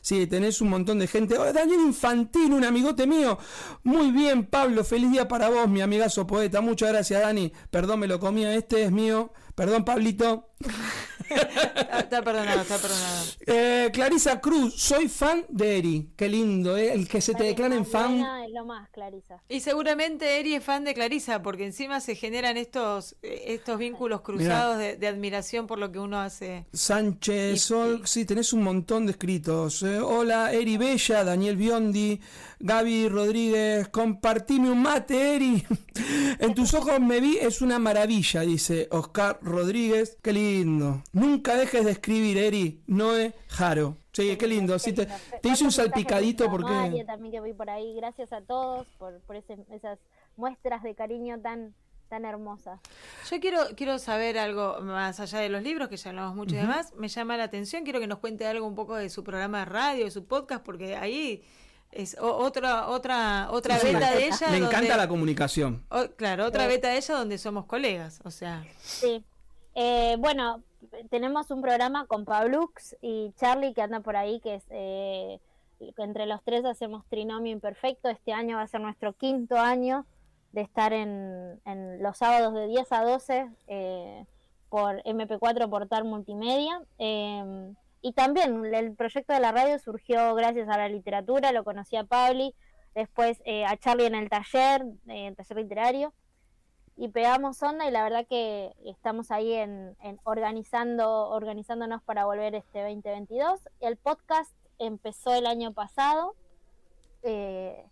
Speaker 2: sí, tenés un montón de gente. Oh, Daniel Infantil, un amigote mío, muy bien, Pablo, feliz día para vos, mi amigazo poeta, muchas gracias, Dani, perdón, me lo comía, este es mío, perdón, Pablito.
Speaker 1: Está, está perdonado, está perdonado.
Speaker 2: Eh, Clarisa Cruz, soy fan de Eri. Qué lindo, ¿eh? El que se te declaren fan.
Speaker 3: Es lo más, Clarisa.
Speaker 1: Y seguramente Eri es fan de Clarisa, porque encima se generan estos, eh, estos vínculos cruzados de, de admiración por lo que uno hace.
Speaker 2: Sánchez,
Speaker 1: Y-
Speaker 2: Sol, sí, tenés un montón de escritos. eh. hola, Eri Bella, Daniel Biondi, Gaby Rodríguez, compartime un mate, Eri. en tus ojos me vi, es una maravilla, dice Oscar Rodríguez. Qué lindo. Nunca dejes de escribir, Eri. Noé Jaro. Sí, qué lindo. Sí, te, te hice un salpicadito porque...
Speaker 3: María también que vi por ahí. Gracias a todos por, por ese- esas muestras de cariño tan tan hermosas.
Speaker 1: Yo quiero, quiero saber algo más allá de los libros, que ya hablamos mucho y demás. Me llama la atención, quiero que nos cuente algo un poco de su programa de radio, de su podcast, porque ahí es otra otra otra
Speaker 2: Sí,
Speaker 1: beta de ella.
Speaker 2: Me
Speaker 1: donde-
Speaker 2: encanta la comunicación.
Speaker 1: o- claro, otra beta de ella donde somos colegas, o sea.
Speaker 3: Sí. Eh, bueno, tenemos un programa con Pablux y Charlie que anda por ahí, que es eh, entre los tres hacemos Trinomio Imperfecto. Este año va a ser nuestro quinto año de estar en, en los sábados de 10 a 12 eh, por MP4 Portal Multimedia. Y también el proyecto de la radio surgió gracias a la literatura, lo conocí a Pabli, después eh, a Charlie en el taller, eh, el taller literario y pegamos onda y la verdad que estamos ahí en organizando organizándonos para volver este 2022 el podcast empezó el año pasado eh,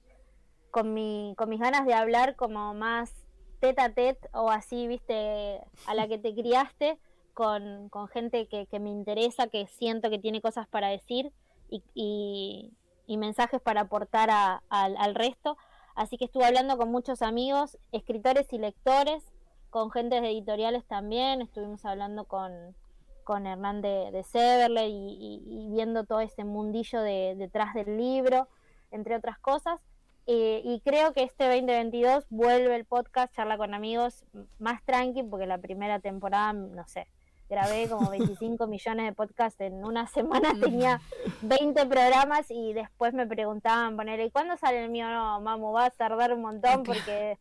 Speaker 3: con mi con mis ganas de hablar como más tete a tete o así viste a la que te criaste con, gente que, me interesa que siento que tiene cosas para decir y, mensajes para aportar a- al- resto Así que estuve hablando con muchos amigos, escritores y lectores, con gentes de editoriales también. Estuvimos hablando con, con Hernán de, Severle y viendo todo ese mundillo de, detrás del libro, entre otras cosas. Eh, y creo que este 2022 vuelve el podcast Charla con Amigos más tranqui, porque la primera temporada, no sé, grabé como 25 millones de podcasts en una semana, tenía 20 programas y después me preguntaban, ponerle, ¿y cuándo sale el mío? No, mamu, va a tardar un montón porque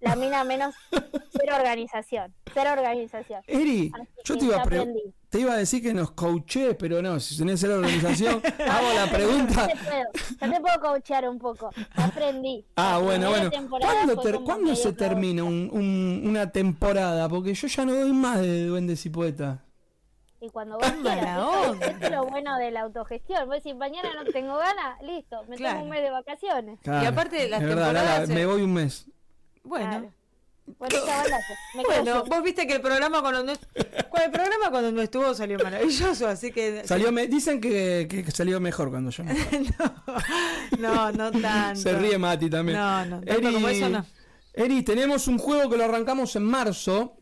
Speaker 3: la mina menos cero organización, cero organización.
Speaker 2: Eri,
Speaker 3: Así
Speaker 2: yo te iba, a
Speaker 3: ya
Speaker 2: pre-
Speaker 3: aprendí.
Speaker 2: Te iba a decir que nos coaché, pero no, si tenés la organización, hago la pregunta.
Speaker 3: Ya te puedo, ya te puedo coachear un poco, aprendí.
Speaker 2: Ah,
Speaker 3: La
Speaker 2: bueno, bueno. ¿Cuándo,
Speaker 3: fue
Speaker 2: ter-
Speaker 3: como
Speaker 2: ¿cuándo
Speaker 3: medio
Speaker 2: se termina un- un- una temporada? Porque yo ya no doy más de duendes y poetas.
Speaker 3: Y cuando vos quieras, esto- es lo bueno de la autogestión. Vos decís, mañana no tengo ganas, listo, me
Speaker 1: Claro.
Speaker 3: tomo un mes de vacaciones.
Speaker 2: Claro,
Speaker 1: aparte las
Speaker 2: es verdad,
Speaker 1: temporadas se-
Speaker 2: me voy un mes.
Speaker 1: Bueno.
Speaker 3: Claro. Bueno,
Speaker 1: vos viste que el programa cuando no, el programa cuando no estuvo salió maravilloso, así que
Speaker 2: Salió me- dicen que, que- salió mejor cuando yo.
Speaker 1: no, no tanto.
Speaker 2: Se ríe Mati también.
Speaker 1: No, no, tanto como eso no.
Speaker 2: Eri, tenemos un juego que lo arrancamos en marzo.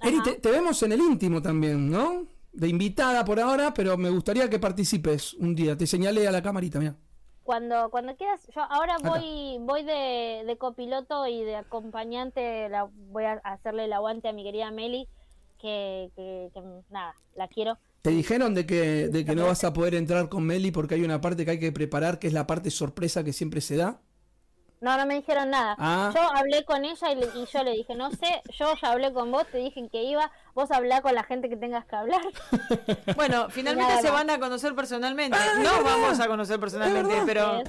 Speaker 2: Eri,
Speaker 3: Ajá.
Speaker 2: te, te vemos en el íntimo también, ¿no? De invitada por ahora, pero me gustaría que participes un día. Te señalé a la camarita, mira.
Speaker 3: Cuando, cuando quieras, yo ahora voy, voy de, de copiloto y de acompañante, la, voy a hacerle el aguante a mi querida Meli, que, que, que, nada, la quiero.
Speaker 2: Te dijeron de que, de que no vas a poder entrar con Meli porque hay una parte que hay que preparar, que es la parte sorpresa que siempre se da.
Speaker 3: No, no me dijeron nada.
Speaker 2: Ah.
Speaker 3: Yo hablé con ella y, le- y yo le dije, no sé, yo ya hablé con vos, te dije que iba, vos hablá con la gente que tengas que hablar.
Speaker 1: Bueno, finalmente se van a conocer personalmente. No vamos a conocer personalmente, pero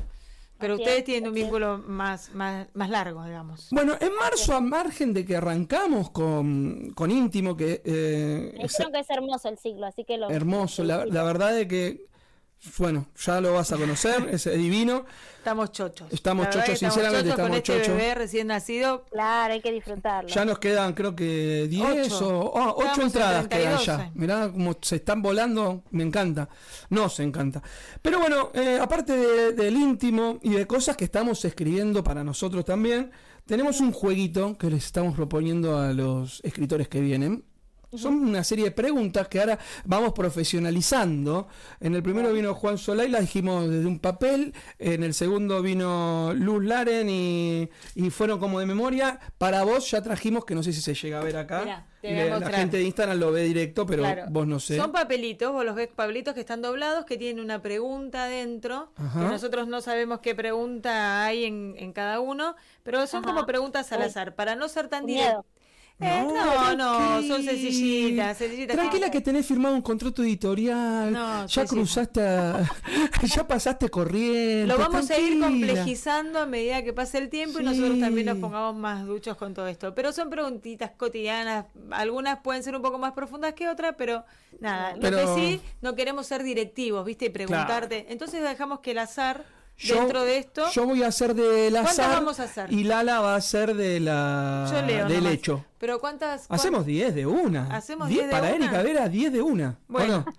Speaker 1: pero ustedes
Speaker 3: es,
Speaker 1: tienen un vínculo más más más largo, digamos.
Speaker 2: Bueno, en marzo, a margen de que arrancamos con, con íntimo, que eh,
Speaker 3: Me
Speaker 2: es
Speaker 3: dijeron que es hermoso el ciclo, así que lo...
Speaker 2: hermoso, la, la verdad es que bueno, ya lo vas a conocer, es divino.
Speaker 1: Estamos chochos.
Speaker 2: Estamos chochos, sinceramente
Speaker 1: con
Speaker 2: estamos
Speaker 1: este
Speaker 2: chochos.
Speaker 1: bebé recién nacido.
Speaker 3: Claro, hay que disfrutarlo.
Speaker 2: Ya nos quedan, creo que 10
Speaker 1: Ocho.
Speaker 2: o oh, 8
Speaker 1: Estábamos en
Speaker 2: entradas quedan
Speaker 1: 32,
Speaker 2: ya.
Speaker 1: eh.
Speaker 2: Mirá cómo se están volando, me encanta. Nos encanta. Pero bueno, eh, aparte de- del íntimo y de cosas que estamos escribiendo para nosotros también, tenemos un jueguito que les estamos proponiendo a los escritores que vienen. Son una serie de preguntas que ahora vamos profesionalizando. En el primero vino Juan Solay, la dijimos desde un papel. En el segundo vino Luz Laren y, y fueron como de memoria. Para vos ya trajimos, que no sé si se llega a ver acá.
Speaker 1: Mirá, te
Speaker 2: Y
Speaker 1: voy a
Speaker 2: la- gente de Instagram lo ve directo, pero
Speaker 1: Claro.
Speaker 2: vos no sé.
Speaker 1: Son papelitos, vos los ves papelitos que están doblados, que tienen una pregunta
Speaker 2: Ajá.
Speaker 1: que nosotros no sabemos qué pregunta hay en, en cada uno, pero son
Speaker 3: Ajá.
Speaker 1: como preguntas al
Speaker 3: Uy.
Speaker 1: azar, para no ser tan
Speaker 3: miedo.
Speaker 1: Eh, no, no, son sencillitas, sencillitas.
Speaker 2: Tranquila que tenés firmado un contrato editorial.
Speaker 1: No,
Speaker 2: ya cruzaste a- ya pasaste corriente.
Speaker 1: Lo vamos a ir complejizando a medida que pase el tiempo y nosotros también nos pongamos más duchos con todo esto. Pero son preguntitas cotidianas, algunas pueden ser un poco más profundas que otras, pero nada,
Speaker 2: Pero-
Speaker 1: lo que sí, no queremos ser directivos, ¿viste? Y preguntarte. Entonces dejamos que el azar,
Speaker 2: Yo-
Speaker 1: dentro de esto,
Speaker 2: Yo voy a hacer del
Speaker 1: ¿Cuántas
Speaker 2: azar.
Speaker 1: vamos a hacer?
Speaker 2: Y Lala va a ser de la
Speaker 1: yo leo
Speaker 2: del
Speaker 1: nomás.
Speaker 2: hecho.
Speaker 1: Pero ¿cuántas? cuán-
Speaker 2: Hacemos 10 de una.
Speaker 1: ¿Hacemos
Speaker 2: 10
Speaker 1: 10 de
Speaker 2: Para
Speaker 1: una?
Speaker 2: Erika Vera, 10 de una. ¿o
Speaker 1: Bueno.
Speaker 2: no?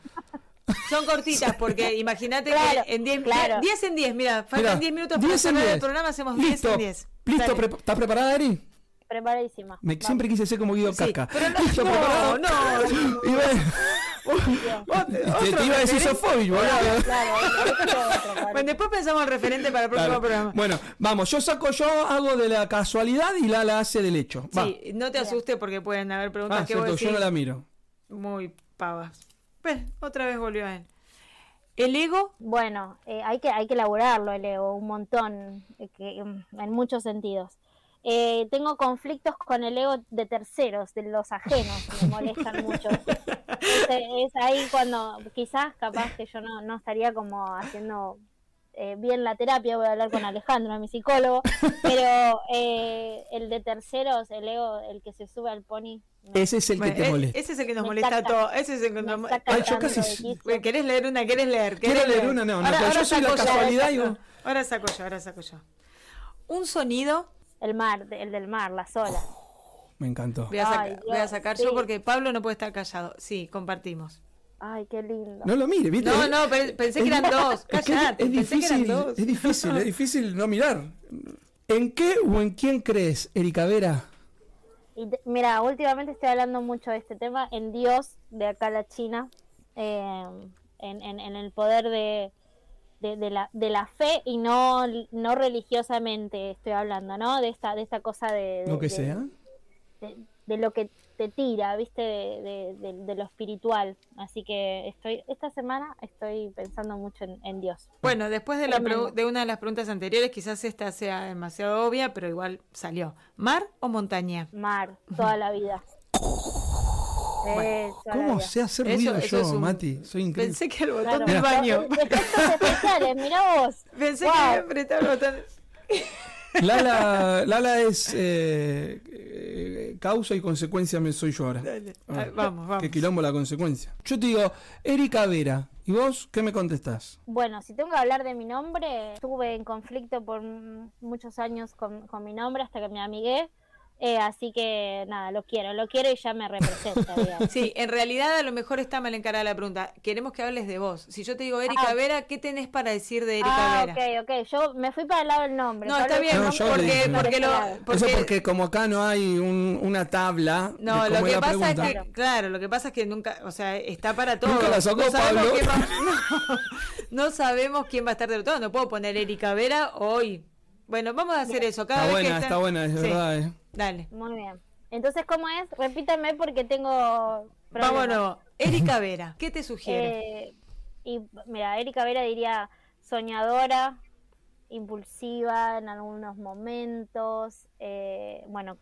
Speaker 1: Son cortitas, porque imagínate
Speaker 3: Claro,
Speaker 1: que en 10
Speaker 3: claro.
Speaker 1: 10 en 10, mira, faltan
Speaker 2: Mirá,
Speaker 1: 10 minutos para
Speaker 2: 10 en
Speaker 1: cerrar el
Speaker 2: 10.
Speaker 1: programa, hacemos 10
Speaker 2: Listo.
Speaker 1: en 10.
Speaker 2: Listo, pre- ¿estás preparada, Eri?
Speaker 3: Preparadísima.
Speaker 2: Me- siempre quise ser como Guido
Speaker 1: Sí,
Speaker 2: Casca.
Speaker 1: pero no,
Speaker 2: Listo,
Speaker 1: no,
Speaker 2: preparada.
Speaker 1: no.
Speaker 2: Y bueno, te, te iba a decir Sofovich, boludo.
Speaker 3: Claro,
Speaker 1: Bueno, después pensamos el referente para el próximo
Speaker 2: Claro.
Speaker 1: programa.
Speaker 2: Bueno, vamos, yo saco, yo hago de la casualidad y Lala hace del hecho. Va.
Speaker 1: Sí, no te asustes porque pueden haber preguntas
Speaker 2: Ah,
Speaker 1: que vos
Speaker 2: cierto,
Speaker 1: decís
Speaker 2: yo no la miro.
Speaker 1: muy pavas. Pues, otra vez volvió a él. El ego,
Speaker 3: Bueno, eh, hay que hay que elaborarlo el ego un montón, eh, que, mm, en muchos sentidos. Eh, tengo conflictos con el ego de terceros, de los ajenos, me molestan mucho. Es, es ahí cuando quizás capaz que yo no, no estaría como haciendo eh, bien la terapia, voy a hablar con Alejandro, mi psicólogo, pero eh, el de terceros, el ego, el que se sube al pony, me-
Speaker 2: Ese es el que te
Speaker 1: e-
Speaker 2: molesta.
Speaker 1: ese es el que nos
Speaker 3: Me
Speaker 1: molesta a todos. Ese es el que nos mo-
Speaker 3: saca
Speaker 2: Ay, yo casi-
Speaker 1: ¿Querés leer una? ¿Querés leer? ¿Querés
Speaker 2: Quiero leer una, no, no, pero yo soy la casualidad y
Speaker 1: ahora,
Speaker 2: vos-
Speaker 1: ahora saco yo, ahora saco yo. Un sonido,
Speaker 3: El mar, el del mar, las olas.
Speaker 2: Me encantó.
Speaker 1: voy a,
Speaker 3: Ay,
Speaker 1: sacar, voy a
Speaker 3: Dios,
Speaker 1: sacar
Speaker 3: sí.
Speaker 1: yo porque Pablo no puede estar callado. Sí, compartimos.
Speaker 3: Ay, qué lindo.
Speaker 2: No lo mire, ¿viste?
Speaker 1: No, no, pe- pensé que eran dos.
Speaker 2: Es-
Speaker 1: Callate,
Speaker 2: es,
Speaker 1: pensé que eran
Speaker 2: difícil,
Speaker 1: dos.
Speaker 2: es difícil, es difícil no mirar. ¿En qué o en quién crees, Erika Vera?
Speaker 3: Y te- mira, últimamente estoy hablando mucho de este tema en Dios, de acá a la China, eh, en, en- en el poder de, de, de la, de la fe y no, no religiosamente estoy hablando, ¿no? De esta, de esta cosa de, de-
Speaker 2: Lo que
Speaker 3: de-
Speaker 2: sea.
Speaker 3: de, de lo que te tira, ¿viste? De, de- de- de lo espiritual. Así que estoy esta semana estoy pensando mucho en, en Dios.
Speaker 1: Bueno, después de, la de una de las preguntas anteriores, quizás esta sea demasiado obvia, pero igual salió. ¿Mar o montaña?
Speaker 3: Mar, toda la vida. Eh,
Speaker 2: ¿Cómo sé hacer
Speaker 1: Eso-
Speaker 2: ruido
Speaker 1: eso
Speaker 2: yo,
Speaker 1: un-
Speaker 2: Mati? Soy increíble.
Speaker 1: Pensé que el botón
Speaker 3: Claro.
Speaker 1: del baño.
Speaker 3: Efectos especiales, mirá vos.
Speaker 1: Pensé
Speaker 3: Wow.
Speaker 1: que el botón.
Speaker 2: Lala, Lala es eh, eh, causa y consecuencia me soy yo ahora.
Speaker 1: Dale.
Speaker 2: Ah,
Speaker 1: vamos, vamos.
Speaker 2: Qué quilombo la consecuencia. Yo te digo, Erika Vera, ¿y vos qué me contestás?
Speaker 3: Bueno, si tengo que hablar de mi nombre, estuve en conflicto por muchos años con, con mi nombre hasta que me amigué. Eh, así que nada, lo quiero, lo quiero y ya me representa, digamos.
Speaker 1: Sí, en realidad a lo mejor está mal encarada la pregunta. Queremos que hables de vos. Si yo te digo Erika
Speaker 3: Ah.
Speaker 1: Vera, ¿qué tenés para decir de Erika
Speaker 3: Ah,
Speaker 1: Vera?
Speaker 3: ok, ok. Yo me fui para el lado del nombre.
Speaker 1: No, está bien,
Speaker 2: No,
Speaker 1: porque,
Speaker 2: dije.
Speaker 1: porque lo, porque-
Speaker 2: Eso porque como acá no hay un- una tabla
Speaker 1: no,
Speaker 2: de
Speaker 1: lo que
Speaker 2: es
Speaker 1: pasa
Speaker 2: pregunta.
Speaker 1: es que, claro, lo que pasa es que nunca, o sea, está para todos.
Speaker 2: Nunca la sacó
Speaker 1: no sabemos
Speaker 2: Pablo.
Speaker 1: quién va- no, no sabemos quién va a estar del todo. No puedo poner Erika Vera hoy. Bueno, vamos a hacer eso. Cada
Speaker 2: Está
Speaker 1: vez que
Speaker 2: buena, está buena, es
Speaker 1: Sí,
Speaker 2: verdad. eh.
Speaker 1: Dale.
Speaker 3: Muy bien. Entonces, ¿cómo es? Repítame porque tengo. problemas.
Speaker 1: Vámonos. Erika Vera, ¿qué te sugiere?
Speaker 3: Eh, y mira, Erika Vera diría soñadora, impulsiva en algunos momentos, eh, bueno,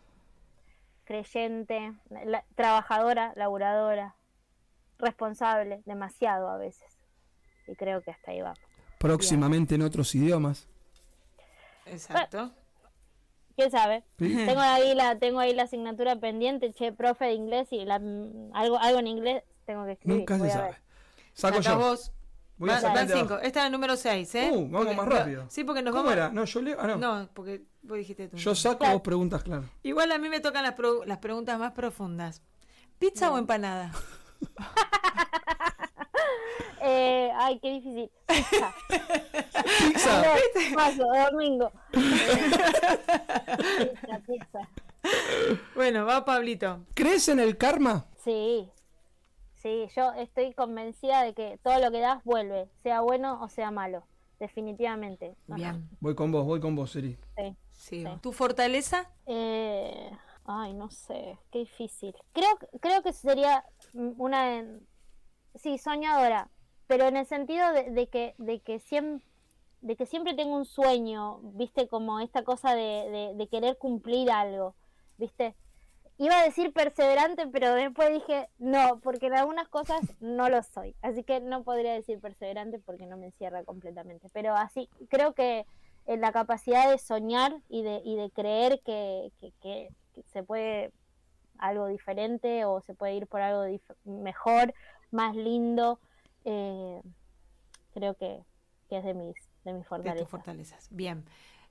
Speaker 3: creyente, la- trabajadora, laburadora, responsable, demasiado a veces. Y creo que hasta ahí va.
Speaker 2: Próximamente en otros idiomas.
Speaker 1: Exacto.
Speaker 3: ¿Quién sabe?
Speaker 2: Sí.
Speaker 3: Tengo ahí la tengo ahí la asignatura pendiente, che, profe de inglés y la- algo algo en inglés tengo que escribir.
Speaker 2: Nunca se sabe. Saco yo.
Speaker 1: vos.
Speaker 2: Voy a sacar
Speaker 1: cinco. Esta es la número 6, ¿eh?
Speaker 2: Uh, vamos
Speaker 1: Porque-
Speaker 2: más rápido.
Speaker 1: Sí, porque nos
Speaker 2: ¿Cómo
Speaker 1: vamos.
Speaker 2: era? No, yo leo. Ah, no.
Speaker 1: No, porque vos dijiste tú.
Speaker 2: Yo saco, vos preguntas, claro.
Speaker 1: Igual a mí me tocan las, pro- las preguntas más profundas. ¿Pizza o empanada?
Speaker 3: Eh, ay, qué difícil. Pizza.
Speaker 2: Pizza.
Speaker 3: Paso, domingo. pizza, pizza.
Speaker 1: Bueno, va Pablito.
Speaker 2: ¿Crees en el karma?
Speaker 3: Sí, sí, yo estoy convencida de que todo lo que das vuelve, sea bueno o sea malo, definitivamente.
Speaker 1: Bien.
Speaker 2: Voy con vos, voy con vos, Eri.
Speaker 3: Sí.
Speaker 1: Sigo. ¿Tu fortaleza?
Speaker 3: Eh, ay, no sé, qué difícil. Creo, creo que sería una, sí, soñadora, pero en el sentido de, que, de que siempre de que siempre tengo un sueño, viste, como esta cosa de, de- querer cumplir algo, viste. Iba a decir perseverante, pero después dije no, porque en algunas cosas no lo soy. Así que no podría decir perseverante porque no me encierra completamente. Pero así, creo que en la capacidad de soñar y de, y de creer que, que- se puede algo diferente o se puede ir por algo mejor, más lindo, eh, creo que, que es de mis, de mis
Speaker 1: De
Speaker 3: fortalezas.
Speaker 1: tus fortalezas. Bien.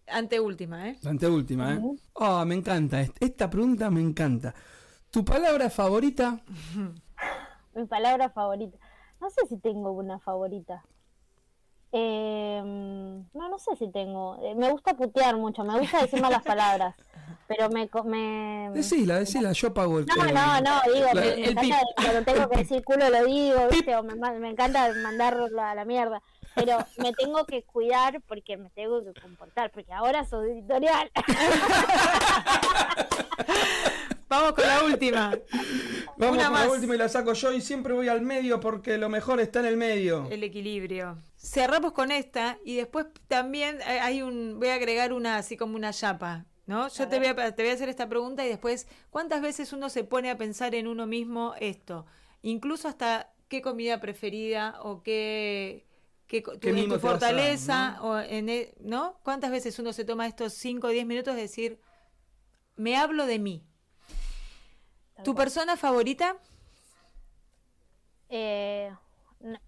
Speaker 1: Anteúltima, ¿eh?
Speaker 2: Anteúltima, ¿eh? Ah, me encanta. est- Esta pregunta me encanta. ¿Tu palabra favorita?
Speaker 3: Mi palabra favorita. No sé si tengo una favorita. Eh, no, no sé si tengo. eh, me gusta putear mucho, me gusta decir malas palabras. Pero me. co- me...
Speaker 2: Decila, decila, yo pago el.
Speaker 3: No, no, no, digo,
Speaker 2: la-
Speaker 3: me,
Speaker 1: el
Speaker 3: me encanta cuando tengo que decir culo lo digo, ¿viste? O me encanta mandarlo a la mierda. Pero me tengo que cuidar porque me tengo que comportar, porque ahora soy editorial.
Speaker 1: Vamos con la última.
Speaker 2: Vamos
Speaker 1: Una
Speaker 2: con
Speaker 1: más.
Speaker 2: la última y la saco yo y siempre voy al medio porque lo mejor está en el medio.
Speaker 1: El equilibrio. Cerramos con esta y después también eh, hay un, voy a agregar una así como una chapa, ¿no? Yo te voy, a, te voy a hacer esta pregunta y después, ¿cuántas veces uno se pone a pensar en uno mismo esto? Incluso hasta qué comida preferida o qué, qué, tu,
Speaker 2: ¿Qué
Speaker 1: en
Speaker 2: mimo
Speaker 1: tu
Speaker 2: te vas a dar,
Speaker 1: fortaleza o en, e- ¿no? ¿Cuántas veces uno se toma estos 5 o 10 minutos de decir, me hablo de mí? ¿Tu persona favorita?
Speaker 3: Eh, no,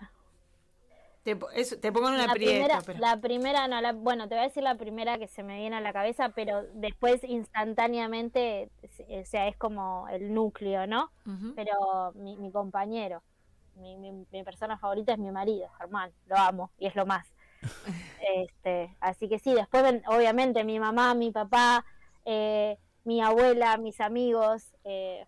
Speaker 1: Te, eso- te pongo en una
Speaker 3: la
Speaker 1: aprieto,
Speaker 3: primera,
Speaker 1: pero-
Speaker 3: la primera, no, la- bueno, te voy a decir la primera que se me viene a la cabeza, pero después instantáneamente, o sea, es como el núcleo, ¿no? Pero mi, mi compañero, mi, mi, mi persona favorita es mi marido, Germán, lo amo y es lo más. este, así que sí, después ven, obviamente mi mamá, mi papá, eh, mi abuela, mis amigos. Eh,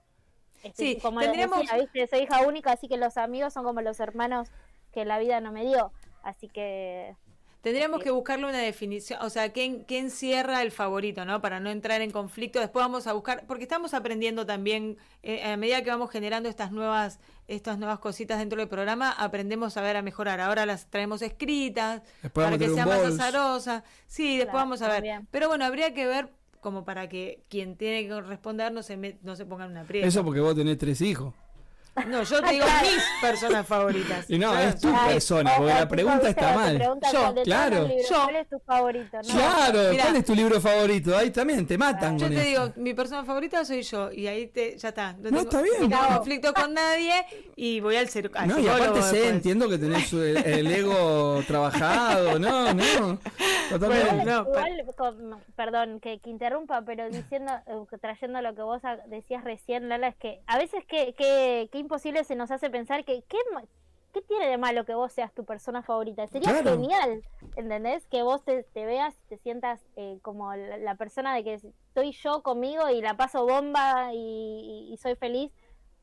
Speaker 3: este,
Speaker 1: Sí,
Speaker 3: como
Speaker 1: tendríamos-
Speaker 3: decía, ¿viste? soy hija única, así que los amigos son como los hermanos que la vida no me dio. Así que
Speaker 1: Tendríamos
Speaker 3: Sí.
Speaker 1: que buscarle una definición, o sea, ¿qué, qué encierra el favorito, ¿no? Para no entrar en conflicto. Después vamos a buscar, porque estamos aprendiendo también, eh, a medida que vamos generando estas nuevas, estas nuevas cositas dentro del programa, aprendemos a ver a mejorar. Ahora las traemos escritas
Speaker 2: Después
Speaker 1: para
Speaker 2: vamos a
Speaker 1: que sea más azarosa. Sí, después
Speaker 3: Claro,
Speaker 1: vamos a ver.
Speaker 3: también.
Speaker 1: Pero bueno, habría que ver como para que quien tiene que responder no se no se ponga en una aprieto.
Speaker 2: Eso porque vos tenés tres hijos.
Speaker 1: No, yo te digo mis personas favoritas.
Speaker 2: Y no,
Speaker 1: Claro,
Speaker 2: es tu
Speaker 3: Ay,
Speaker 2: persona, porque la pregunta está mal.
Speaker 3: pregunta
Speaker 1: Yo,
Speaker 2: claro.
Speaker 3: libros,
Speaker 1: Yo.
Speaker 3: ¿Cuál es tu favorito? No,
Speaker 2: Claro,
Speaker 1: Mirá.
Speaker 2: ¿cuál es tu libro favorito? Ahí también te matan
Speaker 1: Yo
Speaker 2: con
Speaker 1: te
Speaker 2: eso.
Speaker 1: digo, mi persona favorita soy yo y ahí te, ya está.
Speaker 2: No, está bien.
Speaker 1: No conflicto con nadie y voy al, al
Speaker 2: No, y aparte sé,
Speaker 1: después.
Speaker 2: entiendo que tenés el, el ego trabajado, no, no. Totalmente.
Speaker 1: Bueno, no,
Speaker 3: Igual, con- perdón que, que interrumpa, pero diciendo, eh, trayendo lo que vos decías recién, Lala, es que a veces que, que, que imposible se nos hace pensar que qué, qué tiene de malo que vos seas tu persona favorita. Sería
Speaker 2: Claro.
Speaker 3: genial, ¿entendés? Que vos te, te veas, te sientas eh, como la, la persona de que estoy yo conmigo y la paso bomba y, y- y soy feliz.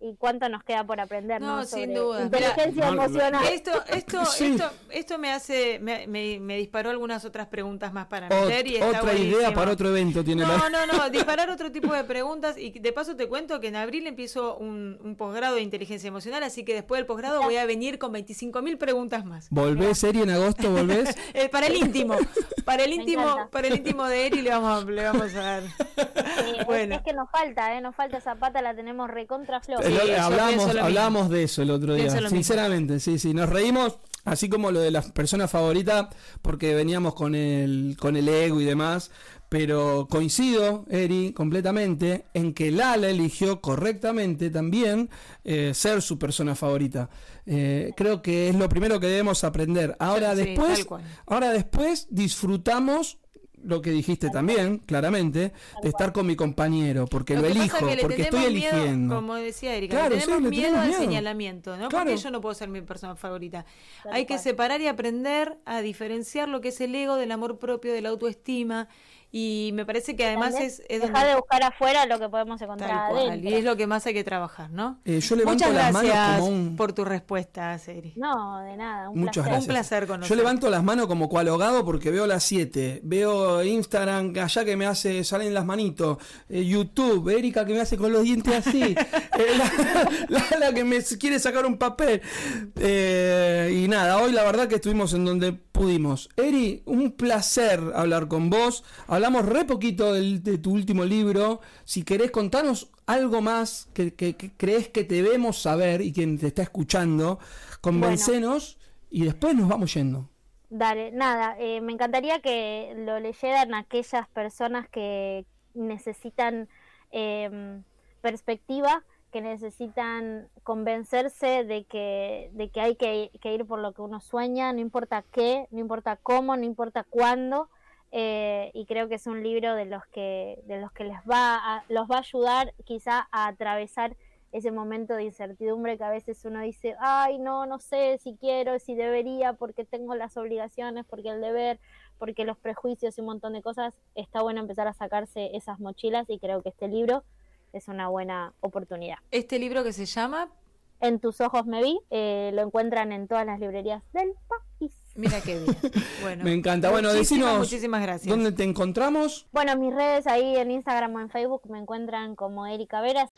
Speaker 3: ¿Y cuánto nos queda por aprender?
Speaker 1: No,
Speaker 3: ¿no?
Speaker 1: sin
Speaker 3: Sobre
Speaker 1: duda.
Speaker 3: Inteligencia
Speaker 2: Mira, no,
Speaker 3: emocional.
Speaker 1: Esto, esto,
Speaker 2: Sí.
Speaker 1: esto, esto me hace, me, me, me disparó algunas otras preguntas más para
Speaker 2: Ot-
Speaker 1: meter y está
Speaker 2: otra idea para otro evento tiene
Speaker 1: No,
Speaker 2: la...
Speaker 1: no, no, disparar otro tipo de preguntas y de paso te cuento que en abril empiezo un, un posgrado de inteligencia emocional, así que después del posgrado voy a venir con 25.000 preguntas más.
Speaker 2: ¿Volvés, serie en agosto? ¿Volvés?
Speaker 1: Eh, para el íntimo, para el íntimo, para el íntimo de Eri le vamos, a- le vamos a dar.
Speaker 3: Sí, es-
Speaker 1: Bueno.
Speaker 3: es que nos falta, ¿eh? Nos falta esa pata, la tenemos recontra floja.
Speaker 2: El- hablamos, hablamos de eso el otro día,
Speaker 1: mismo.
Speaker 2: sinceramente, sí, sí, nos reímos Así como lo de la persona favorita, porque veníamos con el, con el ego y demás, pero coincido, Eri, completamente en que Lala eligió correctamente también eh, ser su persona favorita. Eh, creo que es lo primero que debemos aprender. Ahora
Speaker 1: Sí,
Speaker 2: después, ahora después disfrutamos lo que dijiste también, claramente, de estar con mi compañero, porque lo, elijo,
Speaker 1: es que le
Speaker 2: porque estoy
Speaker 1: tenemos miedo,
Speaker 2: eligiendo.
Speaker 1: como decía Erika,
Speaker 2: Claro,
Speaker 1: le
Speaker 2: sí,
Speaker 1: tenemos
Speaker 2: le
Speaker 1: miedo
Speaker 2: tenemos
Speaker 1: al señalamiento, ¿no?
Speaker 2: Claro.
Speaker 1: Porque yo no puedo ser mi persona favorita. Hay que separar y aprender a diferenciar lo que es el ego del amor propio, de la autoestima. Y me parece que además es, es
Speaker 3: Dejar
Speaker 1: donde-
Speaker 3: de buscar afuera lo que podemos encontrar
Speaker 1: tal cual,
Speaker 3: adentro.
Speaker 1: y es lo que más hay que trabajar, ¿no?
Speaker 2: Eh, yo levanto
Speaker 1: Muchas
Speaker 2: las manos
Speaker 1: gracias
Speaker 2: como un...
Speaker 1: por tu respuesta, Eri.
Speaker 3: No, de nada, un
Speaker 2: Muchas
Speaker 3: placer.
Speaker 2: gracias.
Speaker 1: Un placer
Speaker 2: Yo levanto las manos como cual ahogado porque veo las 7. Veo Instagram allá que me hace, salen las manitos. Eh, YouTube, Erika que me hace con los dientes así. Eh, la, la- la que me quiere sacar un papel. Eh, y nada, hoy la verdad que estuvimos en donde pudimos. Eri, un placer hablar con vos. Hablamos re poquito del- de tu último libro. Si querés contarnos algo más que, que- que crees que debemos saber y quien te está escuchando, convencenos y después nos vamos yendo.
Speaker 3: Dale, nada, eh, me encantaría que lo leyeran aquellas personas que necesitan em, perspectiva, que necesitan convencerse de que, de que hay que, ir por lo que uno sueña, no importa qué, no importa cómo, no importa cuándo. eh, y creo que es un libro de los que, de los que les va a, los va a ayudar quizá a atravesar ese momento de incertidumbre que a veces uno dice, ay, no, no sé si quiero, si debería, porque tengo las obligaciones, porque el deber, porque los prejuicios y un montón de cosas. Está bueno empezar a sacarse esas mochilas y creo que este libro es una buena oportunidad.
Speaker 1: Este libro que se llama,
Speaker 3: En tus ojos me vi, eh, lo encuentran en todas las librerías del país.
Speaker 1: mira qué bien. Bueno,
Speaker 2: Me encanta. Bueno,
Speaker 1: muchísimas,
Speaker 2: decinos
Speaker 1: muchísimas gracias.
Speaker 2: dónde te encontramos.
Speaker 3: Bueno, mis redes ahí en Instagram o en Facebook me encuentran como Erika Veras.